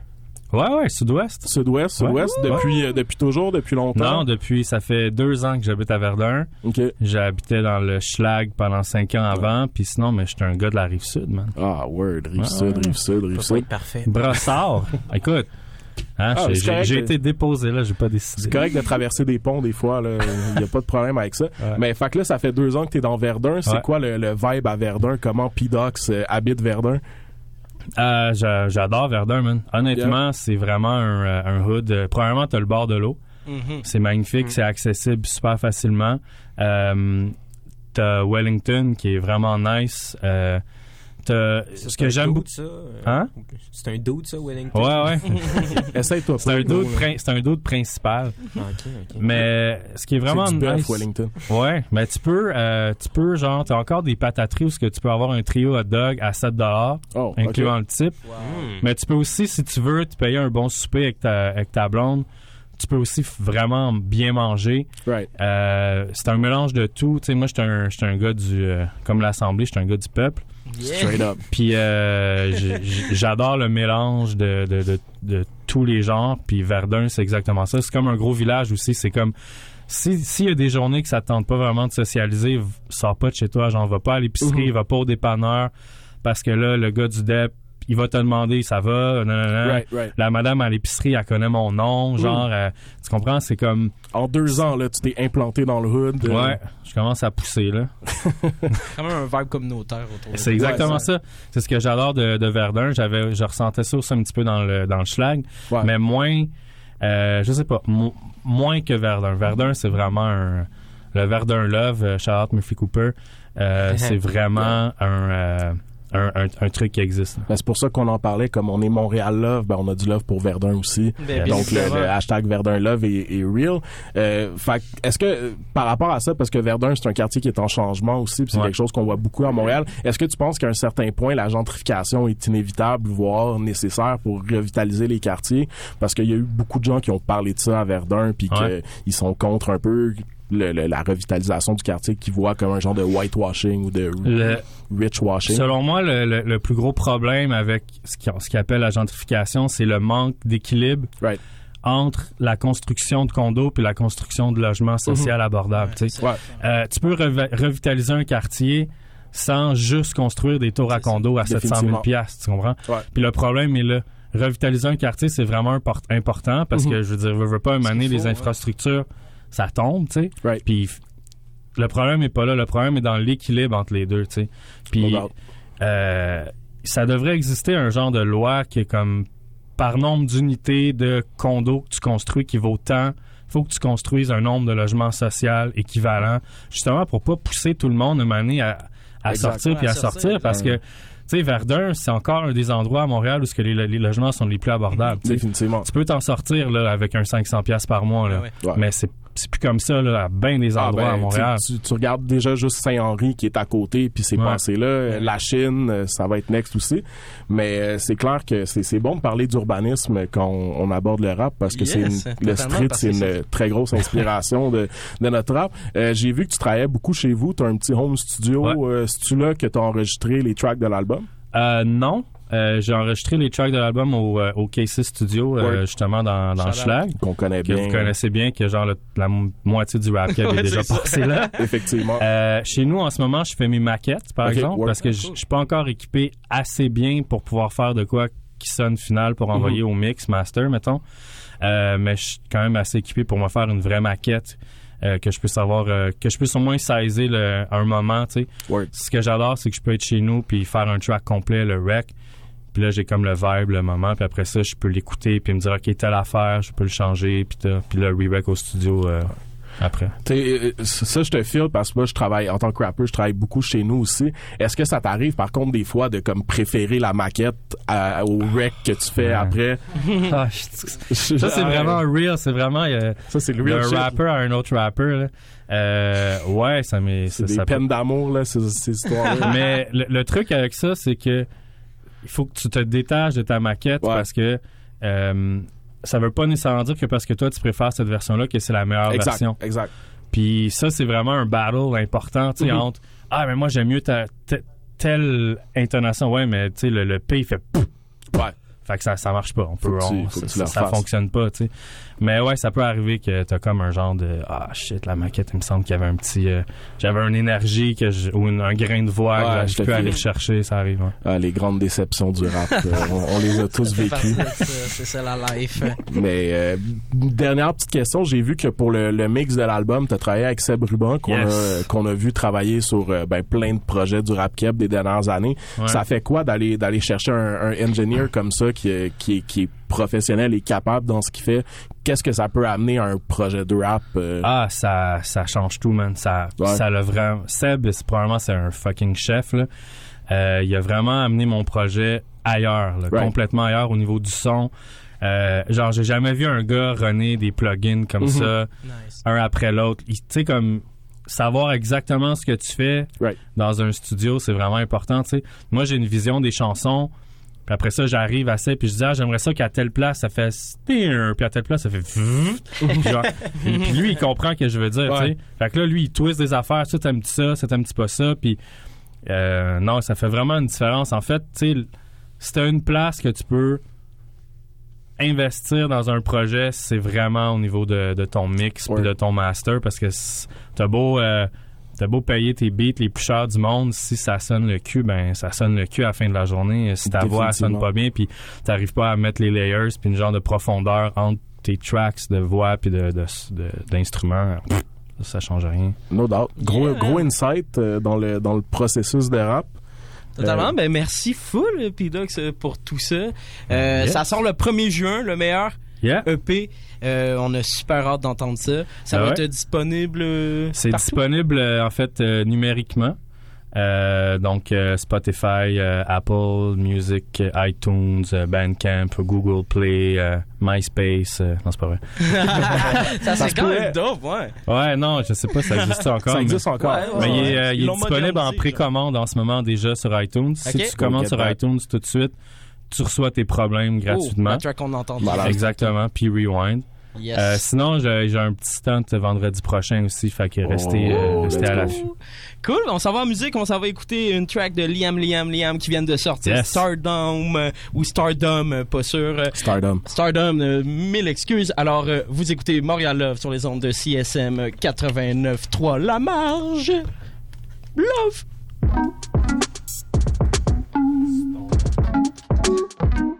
Ouais, ouais, sud-ouest. Sud-ouest, sud-ouest, Ouais. depuis, euh, depuis toujours, depuis longtemps. Non, depuis, ça fait deux ans que j'habite à Verdun. OK. J'habitais dans le Schlag pendant cinq ans avant, puis sinon, mais j'étais un gars de la rive sud, man. Ah, word. Rive Ouais, sud, ouais. rive sud, rive sud. parfait. Brossard. (laughs) Écoute, hein, Ah, j'ai- été déposé là, j'ai pas décidé. C'est correct de traverser des ponts des fois, là. Il y a pas de problème avec ça. Mais fait que là, ça fait deux ans que t'es dans Verdun. C'est Ouais. quoi le, le vibe à Verdun? Comment Pidox euh, habite Verdun? Euh, j'a- J'adore Verdun, man. Honnêtement, c'est vraiment un, euh, un hood. Euh, Premièrement, t'as le bord de l'eau. Mhm. C'est magnifique, c'est accessible super facilement. Euh, t'as Wellington qui est vraiment nice. Euh, Ça, ce c'est que un j'aime beaucoup. ça, euh, Hein? C'est un dude, ça, Wellington? Ouais, ouais. (laughs) Essaye-toi C'est un doute prin- c'est un doute principal. Ok, ok. Mais ce qui est vraiment C'est du bœuf, nice. Wellington. Ouais, mais tu peux, euh, tu peux, genre, t'as encore des patateries où que tu peux avoir un trio hot dog à 7 Oh, incluant le type. Hmm. Mais tu peux aussi, si tu veux, te payer un bon souper avec ta, avec ta blonde. Tu peux aussi vraiment bien manger. Right. Euh, c'est un mélange de tout. Moi, j'étais un, gars du, euh, comme l'Assemblée, j'étais un gars du peuple. Straight up. Puis euh, j'adore le mélange de, de, de, de tous les genres. Puis Verdun, c'est exactement ça. C'est comme un gros village aussi. C'est comme si s'il y a des journées que ça te tente pas vraiment de socialiser, sors pas de chez toi. Genre, va pas à l'épicerie, Mhm. va pas au dépanneur. Parce que là, le gars du DEP, il va te demander ça va, non, non, non. Right, right. La madame à l'épicerie, elle connaît mon nom. Genre, euh, tu comprends? C'est comme. En deux ans, là, tu t'es implanté dans le hood. euh, Ouais, je commence à pousser, là. (laughs) Quand même un vibe communautaire autour de C'est exactement ça. C'est ce que j'adore de, de Verdun. J'avais, je ressentais ça aussi un petit peu dans le dans le schlag, Ouais. mais moins, euh, je sais pas, mo- moins que Verdun. Verdun, c'est vraiment un le Verdun Love, euh, Charlotte Murphy Cooper. euh, (laughs) c'est vraiment un, euh, un, un, un truc qui existe. Ben, c'est pour ça qu'on en parlait, comme on est Montréal Love, ben on a du love pour Verdun aussi. Ben, bien Donc le, hashtag Verdun Love est, est real. Euh, fait que, est-ce que par rapport à ça, parce que Verdun c'est un quartier qui est en changement aussi, puis c'est Ouais. quelque chose qu'on voit beaucoup à Montréal. Est-ce que tu penses qu'à un certain point la gentrification est inévitable, voire nécessaire pour revitaliser les quartiers? Parce qu'il y a eu beaucoup de gens qui ont parlé de ça à Verdun, puis Ouais. qu'ils sont contre un peu. Le- le- la revitalisation du quartier qui voit comme un genre de whitewashing ou de Le- rich washing. Selon moi, le, plus gros problème avec ce qui- ce qu'on appelle la gentrification, c'est le manque d'équilibre Right. entre la construction de condos puis la construction de logements sociaux abordables. tu. Ouais. Euh, tu peux revi- revitaliser un quartier sans juste construire des tours à condos à 700 000 Définitivement. piastres, tu comprends? Ouais. Puis le problème est là. Revitaliser un quartier, c'est vraiment import- important parce Mhm. que, je veux dire, veux, veux pas, amener les infrastructures, ça tombe, tu sais. Right. Puis le problème est pas là. Le problème est dans l'équilibre entre les deux, tu sais. Puis euh, ça devrait exister un genre de loi qui est comme par nombre d'unités de condos que tu construis qui vaut tant. Il faut que tu construises un nombre de logements sociaux équivalent, justement pour pas pousser tout le monde une année à, sortir puis à sortir, sortir parce que sais Verdun c'est encore un des endroits à Montréal où ce que les, les logements sont les plus abordables. tu sais. Définitivement. Tu peux t'en sortir là avec un 500 pièces par mois là, Ouais, ouais. mais c'est c'est plus comme ça là, à bien des Ah, endroits ben, à Montréal. Tu, tu- tu regardes déjà juste Saint-Henri qui est à côté, puis c'est Ouais. passé là. La Chine, euh, ça va être next aussi. Mais euh, c'est clair que c'est c'est bon de parler d'urbanisme quand on, on aborde le rap parce que Yes, c'est une- le street, c'est une très grosse inspiration de, de notre rap. Euh, J'ai vu que tu travaillais beaucoup chez vous. Tu as un petit home studio. Ouais. Euh, C'est-tu là que tu as enregistré les tracks de l'album? Euh, non. Euh, j'ai enregistré les tracks de l'album au, euh, au KC Studio, euh, justement dans. Schlag, Qu'on connaît que bien. vous connaissez bien, que genre le- la moitié du rap (laughs) Ouais, est déjà c'est ça. passé là. (laughs) Effectivement. Euh, chez nous, en ce moment, je fais mes maquettes, par Ok, exemple, ouais. parce que je je suis pas encore équipé assez bien pour pouvoir faire de quoi qui sonne final pour envoyer Mhm. au mix master, mettons. Euh, mais je suis quand même assez équipé pour me faire une vraie maquette euh, que je puisse avoir, euh, que je puisse au moins saisir le, un moment, tu sais. Word. Ce que j'adore, c'est que je peux être chez nous puis faire un track complet, le rec. Puis là, j'ai comme le vibe, le moment. Puis après ça, je peux l'écouter puis me dire, OK, telle affaire, je peux le changer. Puis, puis le re-rec au studio. euh, après. T'sais, euh, ça, je te file parce que moi, je travaille en tant que rapper, je travaille beaucoup chez nous aussi. Est-ce que ça t'arrive, par contre, des fois, de comme préférer la maquette à- au rec que tu fais Ouais. après? (laughs) Ah, je- ça, c'est vraiment real. C'est vraiment. euh, Ça, c'est le real rapper à un autre rapper. là. Euh, ouais, ça m'est. C'est ça- des ça peut- peines d'amour, là, ces, ces histoires-là. (laughs) Mais le, le truc avec ça, c'est que il faut que tu te détaches de ta maquette parce que euh, ça veut pas nécessairement dire que parce que toi tu préfères cette version-là que c'est la meilleure Exact, version. exact. Puis ça, c'est vraiment un battle important, tu sais, Mhm. entre ah mais moi j'aime mieux ta te- telle intonation, ouais, mais tu sais le, le P il fait pouf. Ouais. Fait que ça, ça marche pas. On peut, tu- on- ça, fonctionne pas, tu sais. Mais ouais, ça peut arriver que t'as comme un genre de ah shit, la maquette, il me semble qu'il y avait un petit, euh, j'avais une énergie que je- ou une- un grain de voix Ouais, que je file. aller le chercher, ça arrive. hein. Ah, les grandes déceptions du rap, euh, on, on les a (laughs) tous vécues. c'est ça la life. (laughs) Mais euh, dernière petite question, j'ai vu que pour le, le mix de l'album, tu as travaillé avec Seb Ruban qu'on Yes. a qu'on a vu travailler sur euh, ben, plein de projets du rap keb des dernières années. Ouais. Ça fait quoi d'aller d'aller chercher un, un engineer comme ça qui est, qui est qui est professionnel et capable dans ce qu'il fait Qu'est-ce que ça peut amener à un projet de rap euh? Ah, ça, ça change tout, man. Ça, Ouais. ça l'a vraiment. Seb, c'est probablement c'est un fucking chef. Là. Euh, il a vraiment amené mon projet ailleurs, là, Right. complètement ailleurs au niveau du son. Euh, genre, j'ai jamais vu un gars runner des plugins comme Mhm. ça, Nice. un après l'autre. Tu sais, comme savoir exactement ce que tu fais Right. dans un studio, c'est vraiment important. tu sais. Moi, j'ai une vision des chansons. Puis après ça, j'arrive à ça, puis je dis, ah, j'aimerais ça qu'à telle place, ça fait puis à telle place, ça fait genre, puis- lui, il comprend ce que je veux dire, Ouais. tu sais. Fait que là, lui, il twist des affaires, ça, t'aimes-tu ça, ça, t'aimes-tu pas ça, puis non, ça fait vraiment une différence. En fait, tu sais, si t'as une place que tu peux investir dans un projet, c'est vraiment au niveau de, de ton mix puis de ton master, parce que t'as beau... T'as beau payer tes beats les plus chers du monde, si ça sonne le cul, ben ça sonne le cul à la fin de la journée. Si ta voix elle sonne pas bien, puis t'arrives pas à mettre les layers, puis une genre de profondeur entre tes tracks de voix puis de, de, de- d'instruments, pff, ça change rien. No doubt. Gros, Yeah. gros insight euh, dans le dans le processus de rap. Totalement. Euh, Ben, merci full, P-Dox, euh, pour tout ça. Euh, Yes. Ça sort le 1er juin, le meilleur Yeah. EP. Euh, on a super hâte d'entendre ça. Ça Ah va ouais? être disponible. euh, C'est disponible euh, en fait euh, numériquement. Euh, donc euh, Spotify, euh, Apple Music, euh, iTunes, euh, Bandcamp, Google Play, euh, MySpace. euh, non, c'est pas vrai. ça, (laughs) Ça c'est quand même dope, ouais. Ouais, non, je sais pas, ça existe encore. Ça mais- existe encore. Ouais, ouais. Mais il est, euh, il disponible en précommande en ce moment déjà sur iTunes. Si tu commandes sur iTunes tout de suite, tu reçois tes problèmes Oh, gratuitement. la track qu'on entend. Voilà. Exactement, puis rewind. Yes. Euh, sinon, j'ai j'ai un petit stunt vendredi prochain aussi, fait que restez, euh, Oh, restez let's à l'affût. Cool, on s'en va en musique, on s'en va écouter une track de Liam, Liam, Liam qui vient de sortir. Yes. Stardom euh, ou Stardom, euh, pas sûr. euh, Stardom. Stardom, euh, mille excuses. Alors, euh, vous écoutez Montréal Love sur les ondes de CSM 89.3 La Marge. Love. thank you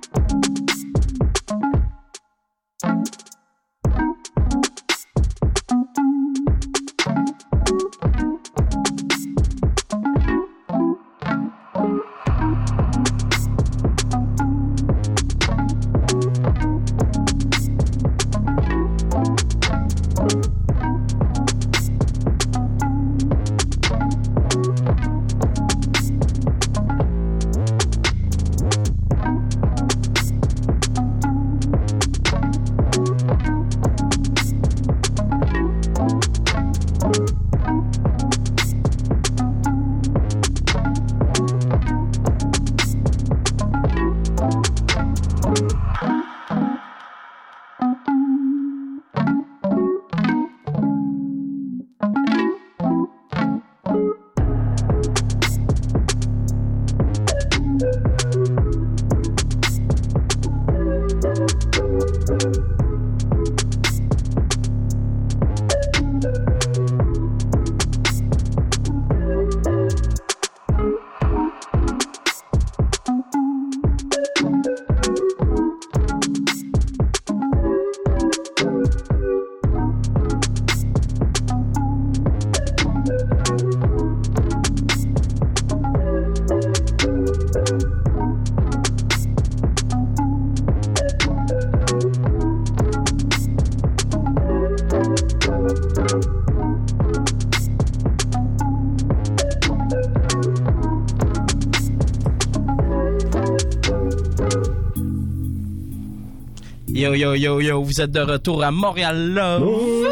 Yo, yo, yo, yo, vous êtes de retour à Montréal Love.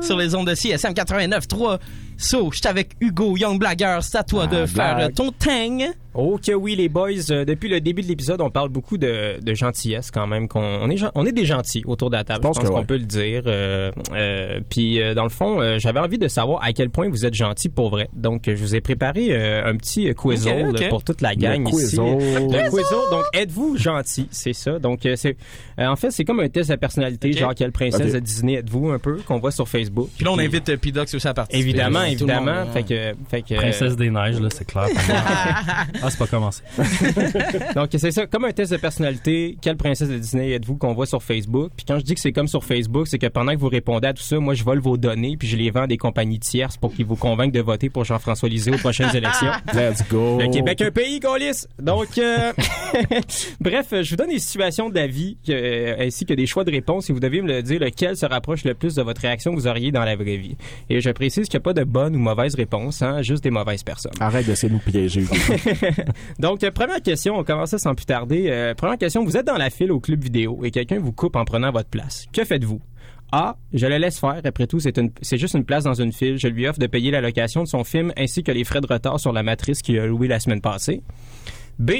Sur les ondes de CSM 89.3. So, j'étais avec Hugo Young Blagger. C'est à toi de Ah, faire ton tang. Oh que oui les boys, Euh, depuis le début de l'épisode, on parle beaucoup de, de gentillesse quand même. Qu'on on est gen- on est des gentils autour de la table. Je pense qu'on ouais. peut le dire. Euh, euh, puis euh, dans le fond, euh, j'avais envie de savoir à quel point vous êtes gentils pour vrai. Donc je vous ai préparé euh, un petit quizzle Ok, ok. pour toute la Le gang ici. Le quizzle. Donc êtes-vous gentil? C'est ça. Donc euh, c'est euh, en fait c'est comme un test de personnalité. Genre quelle princesse de Disney êtes-vous un peu qu'on voit sur Facebook. Puis là, on invite euh, P-Dox aussi à participer. Évidemment, évidemment. monde, fait que, fait que, Princesse des neiges, là, c'est clair. (laughs) (laughs) ah, c'est pas commencé. (laughs) Donc, c'est ça. Comme un test de personnalité, quelle princesse de Disney êtes-vous qu'on voit sur Facebook? Puis quand je dis que c'est comme sur Facebook, c'est que pendant que vous répondez à tout ça, moi, je vole vos données puis je les vends à des compagnies tierces pour qu'ils vous convainquent de voter pour Jean-François Lisée aux prochaines élections. (laughs) Let's go. Le Québec, un pays, Gaulis. Donc, euh, (laughs) bref, je vous donne des situations de la vie que- ainsi que des choix de réponse et vous devez me le dire lequel se rapproche le plus de votre réaction que vous auriez dans la vraie vie? Et je précise qu'il n'y a pas de bonne ou mauvaise réponse, hein, juste des mauvaises personnes. Arrête d'essayer de nous piéger. (laughs) Donc, euh, première question, on commence sans plus tarder. Euh, première question, vous êtes dans la file au club vidéo et quelqu'un vous coupe en prenant votre place. Que faites-vous? A. Je le laisse faire. Après tout, c'est c'est juste une place dans une file. Je lui offre de payer la location de son film ainsi que les frais de retard sur la matrice qu'il a loué la semaine passée. B.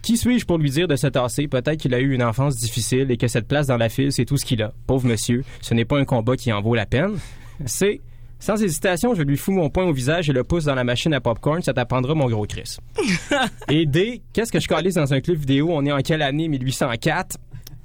Qui suis-je pour lui dire de se tasser? Peut-être qu'il a eu une enfance difficile et que cette place dans la file, c'est tout ce qu'il a. Pauvre monsieur, ce n'est pas un combat qui en vaut la peine. C. Sans hésitation, je lui fous mon poing au visage et le pousse dans la machine à popcorn, ça t'apprendra mon gros Chris. (laughs) Et D, qu'est-ce que je calisse dans un club vidéo? On est en quelle année? 1804?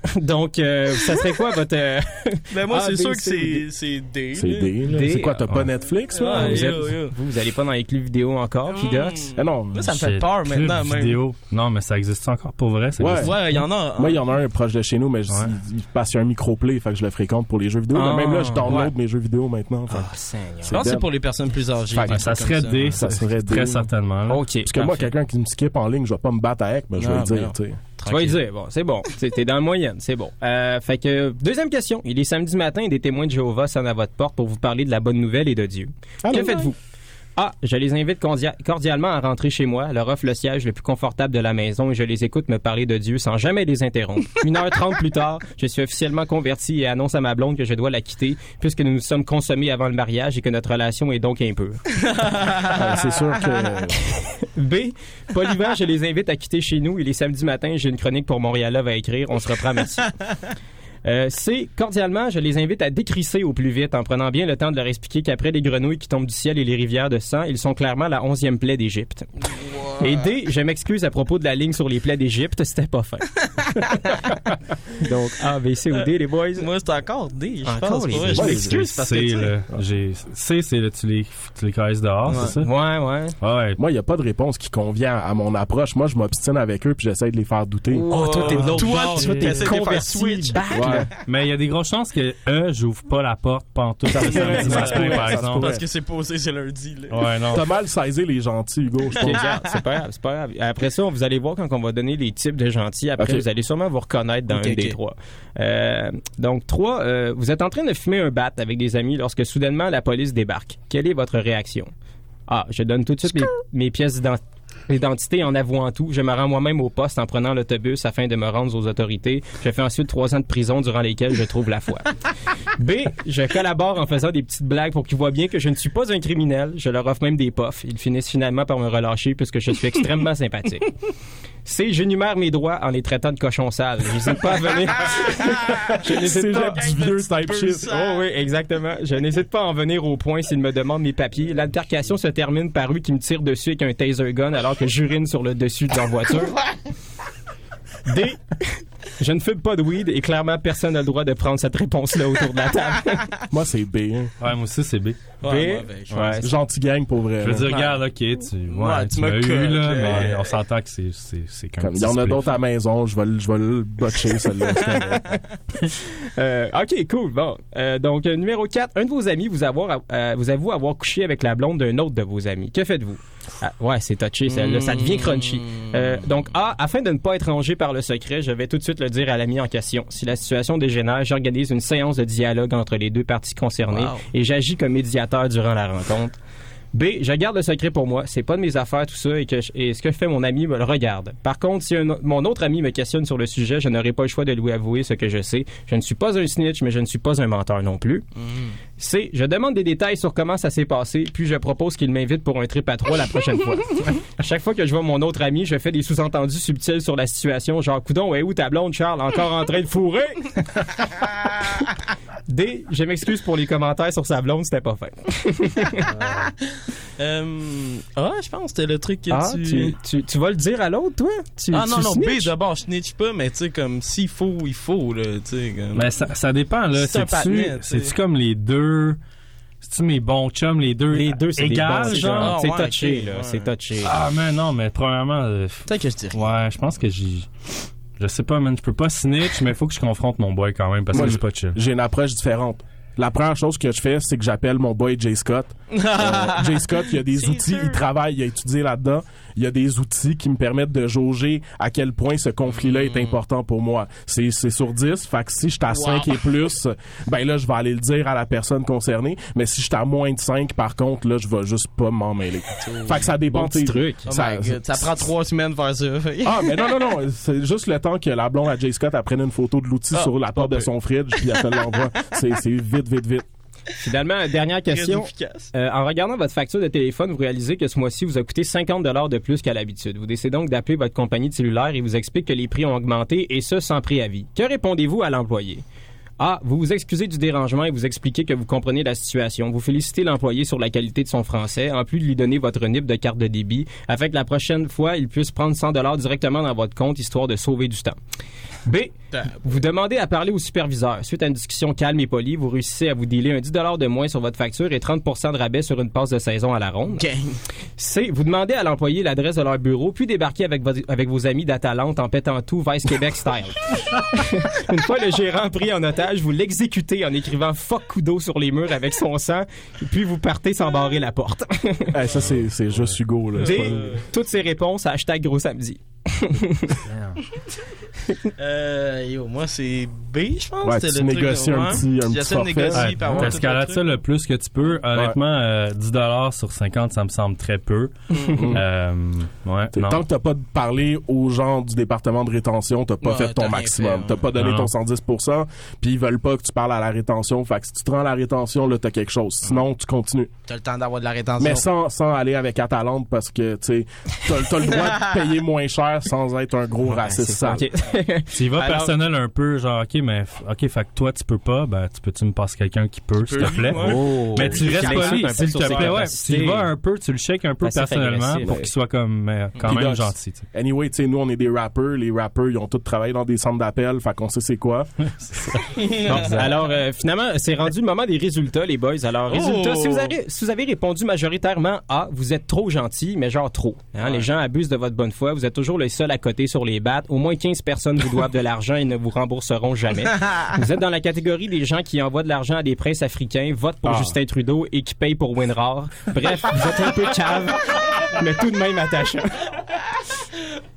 (laughs) Donc, euh, ça serait quoi votre... euh, (laughs) Ben moi, c'est sûr que c'est c'est D. C'est D, là. D, C'est quoi, t'as ah, pas. Netflix, Ah, là? vous, yo, êtes- yo. vous, vous allez pas dans les clubs vidéo encore, Dots? Ah non. Moi, ça me fait peur maintenant, même. vidéo. Non, mais ça existe encore pour vrai? Ça Ouais. il y en a. Moi, il y en a un proche de chez nous, mais je, Ouais. il, il passe sur un microplay, fait que je le fréquente pour les jeux vidéo. Ah, mais même là, je download ouais. mes jeux vidéo maintenant. Ah, Seigneur. Je pense que c'est pour les personnes plus âgées. Ça serait. D, Ça serait Très D. certainement. là. OK. Parce que moi, quelqu'un qui me skip en ligne, je vais pas me battre avec, mais je vais Ah, le dire, tu sais. Tu vas y dire, bon, c'est bon. T'es t'es dans la moyenne, c'est bon. Euh, fait que, deuxième question. Il est samedi matin et des témoins de Jéhovah sonnent à votre porte pour vous parler de la bonne nouvelle et de Dieu. Allô? que faites-vous? A. Je les invite cordia- cordialement à rentrer chez moi, leur offre le siège le plus confortable de la maison et je les écoute me parler de Dieu sans jamais les interrompre. (laughs) Une heure trente plus tard, je suis officiellement converti et annonce à ma blonde que je dois la quitter puisque nous nous sommes consommés avant le mariage et que notre relation est donc impure. (laughs) Euh, c'est sûr que. (laughs) B. Poliment, je les invite à quitter chez nous et les samedis matins, j'ai une chronique pour Montréal Love à écrire. On se reprend, merci. Euh, C. Cordialement, je les invite à décrisser au plus vite en prenant bien le temps de leur expliquer qu'après les grenouilles qui tombent du ciel et les rivières de sang, ils sont clairement la onzième plaie d'Égypte. Et D. Je m'excuse à propos de la ligne sur les plaies d'Égypte, c'était pas fin. (laughs) Donc, A, B, C ou D, les boys. Moi, c'est encore D, je Encore pense. Je m'excuse parce que. J'ai... C, c'est là, tu les, tu les caresses dehors, Ouais. c'est ça? Ouais, ouais. Ouais. Moi, il n'y a pas de réponse qui convient à mon approche. Moi, je m'obstine avec eux puis j'essaie de les faire douter. Oh, toi, t'es de l'autre Toi, bord. tu t'es converti switch. back, Ouais. Mais il y a des grosses chances que E, j'ouvre pas la porte pendant tout le samedi matin, par exemple. Parce que c'est posé, c'est lundi. Là. Ouais, non. T'as mal saisi les gentils, Hugo, je pense. c'est pas grave, c'est pas grave. Après ça, vous allez voir quand on va donner les types de gentils. Après, vous allez sûrement vous reconnaître dans Ok, un ok. des trois. Euh, donc, trois, euh, vous êtes en train de fumer un bat avec des amis lorsque soudainement la police débarque. Quelle est votre réaction? Ah, je donne tout de suite mes, mes pièces d'identité. L'identité en avouant tout. Je me rends moi-même au poste en prenant l'autobus afin de me rendre aux autorités. Je fais ensuite trois ans de prison durant lesquels je trouve la foi. (laughs) B. Je collabore en faisant des petites blagues pour qu'ils voient bien que je ne suis pas un criminel. Je leur offre même des puffs. Ils finissent finalement par me relâcher puisque je suis extrêmement sympathique. C. J'énumère mes droits en les traitant de cochons sales. J'hésite pas à venir. (laughs) je n'hésite pas. Du vieux type shit. Oh oui, exactement. Je n'hésite pas à en venir au point s'ils me demandent mes papiers. L'altercation se termine par eux qui me tirent dessus avec un taser gun alors que j'urine sur le dessus de leur voiture. (laughs) D. Je ne fume pas de weed et clairement personne n'a le droit de prendre cette réponse-là autour de la table. (laughs) Moi, c'est B. hein. Ouais, moi aussi, c'est B. Ouais, B? ouais, ben, je- Ouais, Gentil gang pour vrai. Je veux dire, regarde, ok, tu, ouais, Ouais, tu m'as me eu, là, mais on s'entend que c'est, c'est, c'est Comme, il y en a d'autres à la maison, je vais, le- je vais le botcher, celle-là. (laughs) Euh, ok, cool. Bon, Euh, donc euh, numéro 4, un de vos amis vous, avoir, euh, vous avoue avoir couché avec la blonde d'un autre de vos amis. Que faites-vous? Ah, ouais, c'est touché, celle-là. Ça devient crunchy. Euh, donc, A, afin de ne pas être rangé par le secret, je vais tout de suite le dire à l'ami en question. Si la situation dégénère, j'organise une séance de dialogue entre les deux parties concernées Wow. et j'agis comme médiateur durant la rencontre. B, je garde le secret pour moi. C'est pas de mes affaires, tout ça, et, que je- et ce que fait mon ami me le regarde. Par contre, si un- mon autre ami me questionne sur le sujet, je n'aurai pas le choix de lui avouer ce que je sais. Je ne suis pas un snitch, mais je ne suis pas un menteur non plus. C, je demande des détails sur comment ça s'est passé, puis je propose qu'il m'invite pour un trip à trois la prochaine fois. (laughs) à chaque fois que je vois mon autre ami, je fais des sous-entendus subtils sur la situation, genre, coudon, est où ta blonde, Charles, encore en train de fourrer? (laughs) D, je m'excuse pour les commentaires sur sa blonde, c'était pas fait. (laughs) Euh, ah, je pense que c'était le truc que Ah, tu... tu, tu, tu vas le dire à l'autre, toi? Tu, ah non, tu non, snitch? B, d'abord, je snitch pas, mais tu sais, comme, s'il faut, il faut, là, tu sais. comme- Mais ça, ça dépend, là. C'est tu comme les deux. C'est-tu mes bons chums, les deux Les deux, c'est des égales, bons genre? chums. Ah, C'est ouais, touché, là. ouais. C'est touché. Ah, mais non, mais premièrement. euh, Peut-être que je dis rien. ouais, je pense que j'ai. Je sais pas, man. Je peux pas snitch, mais il faut que je confronte mon boy quand même parce Moi, que je- c'est pas chill. J'ai une approche différente. La première chose que je fais, c'est que j'appelle mon boy Jay Scott. (laughs) Euh, Jay Scott, il y a des outils, sûr. il travaille, il a étudié là-dedans. Il y a des outils qui me permettent de jauger à quel point ce conflit-là est important pour moi. C'est c'est sur 10, fait que si je suis à 5 et plus, ben là, je vais aller le dire à la personne concernée. Mais si je suis à moins de 5, par contre, là, je vais juste pas m'en mêler. fait que ça dépend. Bon petit truc. Oh ça- prend trois semaines de faire ça. (laughs) ah, mais non, non, non. C'est juste le temps que la blonde à Jay Scott elle prenne une photo de l'outil Ah, sur la porte de son fridge puis elle te l'envoie. (laughs) C'est c'est vite, vite, vite. Finalement, dernière question. Euh, en regardant votre facture de téléphone, vous réalisez que ce mois-ci vous a coûté 50 dollars de plus qu'à l'habitude. Vous décidez donc d'appeler votre compagnie de cellulaire et vous explique que les prix ont augmenté et ce sans préavis. Que répondez-vous à l'employé? A. Vous vous excusez du dérangement et vous expliquez que vous comprenez la situation. Vous félicitez l'employé sur la qualité de son français, en plus de lui donner votre NIP de carte de débit, afin que la prochaine fois, il puisse prendre 100 dollars directement dans votre compte, histoire de sauver du temps. B. Vous demandez à parler au superviseur. Suite à une discussion calme et polie, vous réussissez à vous dealer un 10 de moins sur votre facture et 30% de rabais sur une passe de saison à la ronde. Gang. C. Vous demandez à l'employé l'adresse de leur bureau, puis débarquez avec, vo- avec vos amis d'Atalante en pétant tout Vice Québec style. (laughs) une fois le gérant pris en otage, vous l'exécutez en écrivant fuck Kudo sur les murs avec son sang, et puis vous partez sans barrer la porte. Hey, ça, c'est c'est juste Hugo. Là. D. pas- Toutes ces réponses à hashtag gros samedi. Euh, yo, moi, c'est B, je pense. Ouais, tu le négocies de- un ouais. petit- un petit J'essaie de forfait. négocier Ouais, par T'escalades le ça le plus que tu peux. Honnêtement, euh, 10 dollars sur 50, ça me semble très peu. Euh, ouais, T'sais, non. Tant que t'as pas parlé aux gens du département de rétention, t'as pas Ouais, fait ton maximum. T'as ouais. pas donné Non. ton 110%, puis ils veulent pas que tu parles à la rétention. Fait que si tu te rends à la rétention, là, t'as quelque chose. Sinon, tu continues. T'as le temps d'avoir de la rétention. Mais sans, sans aller avec Atalante parce que, tu sais, t'as le droit de payer moins cher sans être un gros raciste sale. Ok. Tu y vas Alors- personnel un peu, genre, OK, mais, OK, fait que toi, tu peux pas, ben, tu peux-tu me passer quelqu'un qui peut, s'il te plaît? ouais. Oh. Mais tu restes poli, s'il te plaît, ouais. Tu y vas un peu, tu le shakes un peu Passif personnellement agressif, pour ouais. qu'il soit comme, euh, quand Puis même gentil. Anyway, tu sais, nous, on est des rappers. Les rappers, ils ont tous travaillé dans des centres d'appel. Fait qu'on sait c'est quoi. (laughs) (laughs) Alors, euh, finalement, c'est rendu le moment des résultats, les boys. Alors, résultats, Oh! si, vous avez, si vous avez répondu majoritairement A, vous êtes trop gentil, mais genre trop. Hein, Les gens abusent de votre bonne foi. Vous êtes toujours le seul à côté sur les battes. Au moins 15 personnes vous doivent de l'argent et ne vous rembourseront jamais. (laughs) vous êtes dans la catégorie des gens qui envoient de l'argent à des princes africains, votent pour Ah. Justin Trudeau et qui payent pour WinRAR. Bref, vous êtes un peu cave, mais tout de même attachant.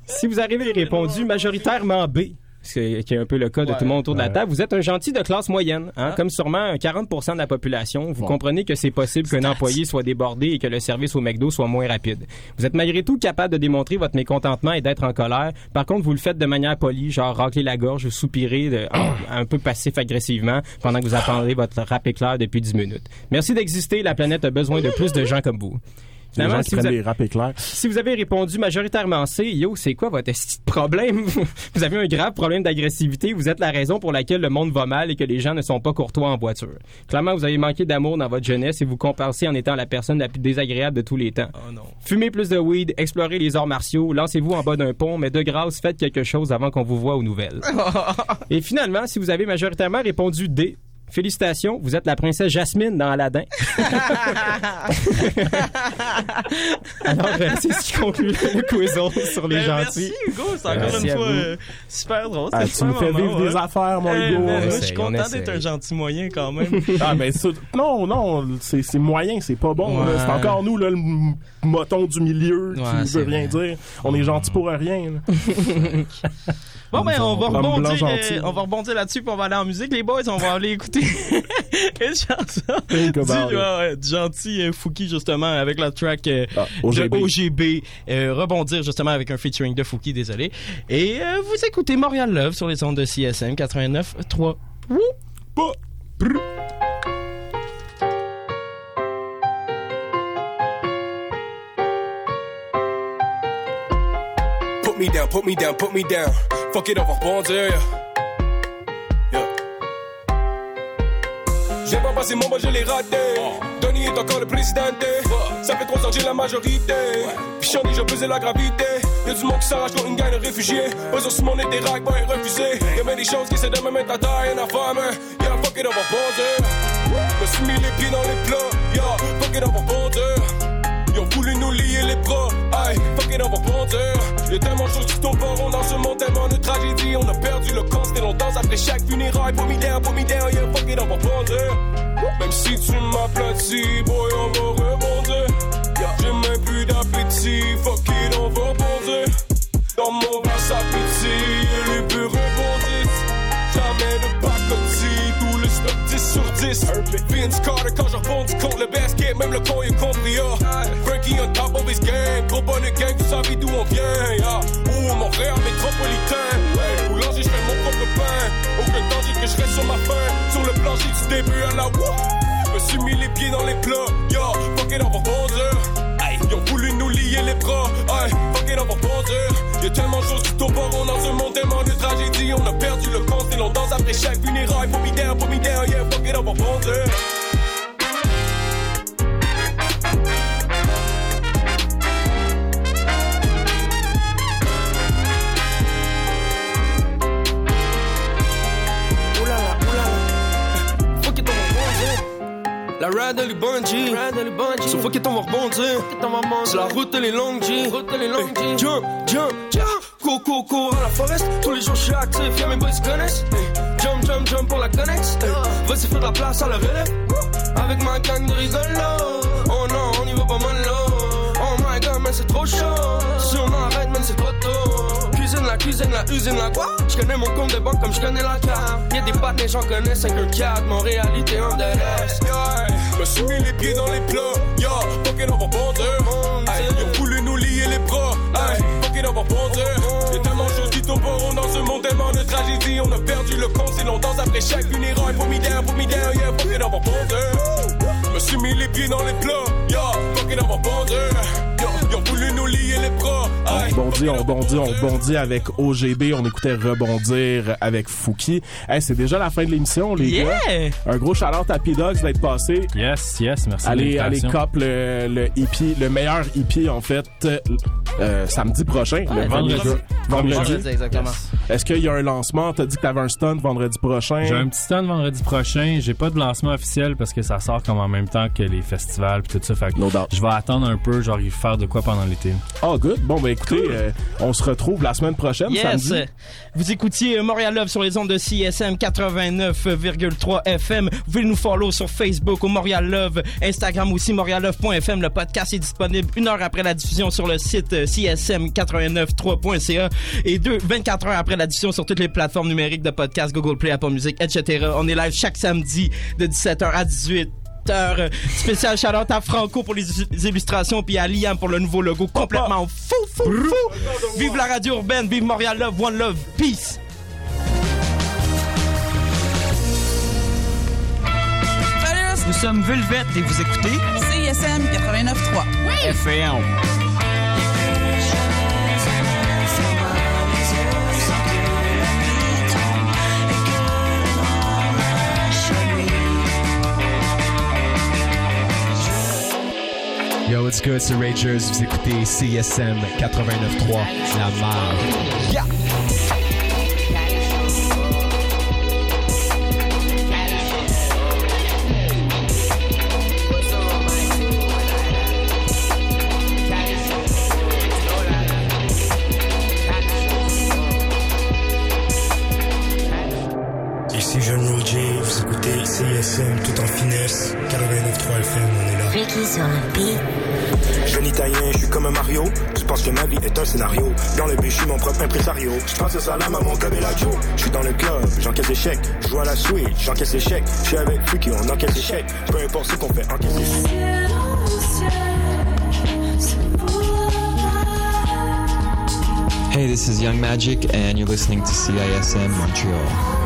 Si vous avez répondu majoritairement B, qui est un peu le cas de tout le monde autour de la table, vous êtes un gentil de classe moyenne, hein, comme sûrement 40% de la population. Vous comprenez que c'est possible qu'un employé soit débordé et que le service au McDo soit moins rapide. Vous êtes malgré tout capable de démontrer votre mécontentement et d'être en colère. Par contre, vous le faites de manière polie, genre racler la gorge ou soupirer de- (coughs) un peu passif-agressivement pendant que vous attendez votre rap éclair depuis 10 minutes. Merci d'exister. La planète a besoin de plus de gens comme vous. Finalement, si vous avez- si vous avez répondu majoritairement C, yo, c'est quoi votre esti de problème? (laughs) vous avez un grave problème d'agressivité, vous êtes la raison pour laquelle le monde va mal et que les gens ne sont pas courtois en voiture. Clairement, vous avez manqué d'amour dans votre jeunesse et vous compensez en étant la personne la plus désagréable de tous les temps. Oh non. Fumez plus de weed, explorez les arts martiaux, lancez-vous en bas d'un pont, mais de grâce, faites quelque chose avant qu'on vous voit aux nouvelles. (laughs) et finalement, si vous avez majoritairement répondu D, félicitations, vous êtes la princesse Jasmine dans Aladdin. (laughs) Alors, euh, c'est ce qui conclut le quiz sur les Ben, gentils. Merci Hugo, c'est encore Merci une fois euh, super drôle. Ah, tu me fais vivre des ouais. affaires, mon Hugo. ben, Je suis content on d'être un gentil moyen quand même. (laughs) Ah, ben, non, non, c'est moyen, c'est pas bon. Ouais. C'est encore nous, là, le moton du milieu Ouais, qui veut rien dire. On est gentil pour rien. (laughs) Bon ben on va rebondir, euh, on va rebondir là-dessus puis on va aller en musique les boys, on va aller écouter (laughs) une chanson Think du, about ouais, gentil euh, Fouki justement avec la track euh, OGB. de OGB euh, rebondir justement avec un featuring de Fouki désolé et euh, vous écoutez Montréal Love sur les ondes de CSM 89.3 Wouh! Put me down, put me down, put me down. Fuck it, on va rebondir. J'ai pas passé mon je l'ai raté. Tony est encore le président. Ça fait trois ans que j'ai la majorité. Ai, je pesais la gravité. Y'a du monde qui s'arrache comme une gang de réfugiés. Eux sur mon des racks, pas refusé. Y'a même des choses qui essaient de me mettre à taille, en femme. Yeah, fuck it, on va rebondir. Me suis mis les pieds dans les plats. Yeah, fuck it, on va rebondir. Ils ont voulu nous lier les bras, aïe, fuck it, on va bondir. Y'a tellement de choses qui tombent pas rond dans ce monde, tellement de tragédies. On a perdu le camp, c'était longtemps après chaque funérailles. Put me down, down, yeah, fuck it, on va bondir. Même si tu m'aplatis, boy, on va rebondir. J'ai même plus d'appétit, fuck it, on va bondir. Dans mon verre, ça pétille, 10 sur 10. Vince Carter quand je rebondis contre le basket, même le con il a compris. ah. Frankie on top of his game, trop bonne gang, vous savez d'où on vient. Yeah. Ouh, Montréal métropolitain. Ouais, boulanger, je fais mon propre pain. Aucun danger que je reste sur ma faim. Sur le plancher du début à la wouh. Me suis mis les pieds dans les plats. Yo, fuck it, on va. Ils ont voulu nous lier les bras. Aïe, fuck it, on va. Y'a tellement de choses qui pas rond dans ce monde, tellement de tragédies. On a perdu le compte et l'on danse après chaque put me down, yeah, fuck it, on va ride, elle est bungee. So fuck it, on va rebondir. Sur la route, elle est longue, G. Hey, Jump, jump, jump. Cours, cours, cours à la forest. Tous les jours, je suis actif. Y'a mes boys qui connaissent. Hey, Jump, jump, jump pour la connex. Hey, Vas-y, fais de la place à la relève. Avec ma gang de. La cuisine, la usine, la quoi? Je connais mon compte de banque comme je connais la carte. Y'a des pattes, les gens connaissent 5 4 Mon réalité en l'Est. Yeah. Me suis mis les pieds dans les plats. Yo, fuck it, on va bondir. Hey, Ils ont voulu nous lier les bras. Hey, fuck it, on va bondir. Y'a tellement de choses qui rond dans ce monde, tellement de tragédies. On a perdu le compte, c'est longtemps après chaque down, put me down, yeah, on va bondir. Me suis mis les pieds dans les plats. Yo, fuck it, on va bondir. Ils ont voulu nous lier les bras. On bondit, on bondit, on bondit avec OGB. On écoutait Rebondir avec Fouki. Hey, c'est déjà la fin de l'émission, les Yeah! gars. Un gros shout-out à P-Dogs d'être passé. Yes, yes, merci. Allez, allez cop le, le hippie, le meilleur hippie, en fait, euh, samedi prochain. Ouais, le vendredi. Vendredi. Vendredi, exactement. Est-ce qu'il y a un lancement? T'as dit que t'avais un stunt vendredi prochain. J'ai un petit stand vendredi prochain. J'ai pas de lancement officiel parce que ça sort comme en même temps que les festivals puis tout ça. Fait que je vais attendre un peu, genre y faire de quoi pendant l'été. Oh, good. Bon, ben écoutez, euh, on se retrouve la semaine prochaine, Yes! samedi. Vous écoutiez euh, Montréal Love sur les ondes de CSM 89,3 FM. Vous pouvez nous follow sur Facebook au Montréal Love, Instagram aussi montreallove.fm. Le podcast est disponible une heure après la diffusion sur le site euh, csm893.ca et deux, 24 heures après la diffusion sur toutes les plateformes numériques de podcast, Google Play, Apple Music, etc. On est live chaque samedi de 17h à 18 heures. Spécial shout à Franco pour les illustrations puis à Liam pour le nouveau logo complètement fou, fou, fou. Vive la radio urbaine, vive Montréal Love, One Love, Peace. Nous sommes Vulvet et vous écoutez CISM 89.3. FM. What's good, c'est Ragers. Vous écoutez CSM 89.3, la marge. Yeah! Ici Jeune Roger, vous écoutez CSM tout qui sur le beat. Jeune italien, je suis comme un Mario. Je pense que ma vie est un scénario. Dans le but, je suis mon propre impresario. Je passe ça là, maman, comme la Joe. Je suis dans le club, j'encaisse des chèques. Je joue à la suite, j'encaisse des chèques. Je suis avec Freaky, on encaisse des chèques. Peu importe ce qu'on fait, encaisse des chèques. Hey, this is Young Magic, and you're listening to CISM Montreal.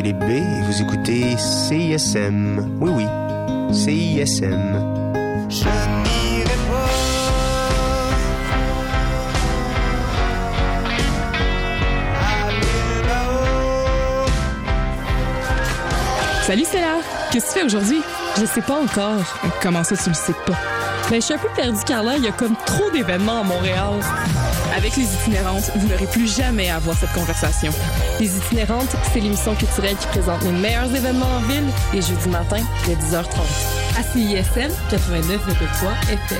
Philippe B et vous écoutez CISM. Oui, oui, CISM. Je n'irai Salut, c'est là. Qu'est-ce que tu fais aujourd'hui? Je sais pas encore. Comment ça, tu le sais pas? Ben, je suis un peu perdue, Carla. Il y a comme trop d'événements à Montréal. Avec les itinérantes, vous n'aurez plus jamais à avoir cette conversation. Les itinérantes, c'est l'émission culturelle qui présente les meilleurs événements en ville les jeudis matins dès 10h30. À CISM 89,3 FM.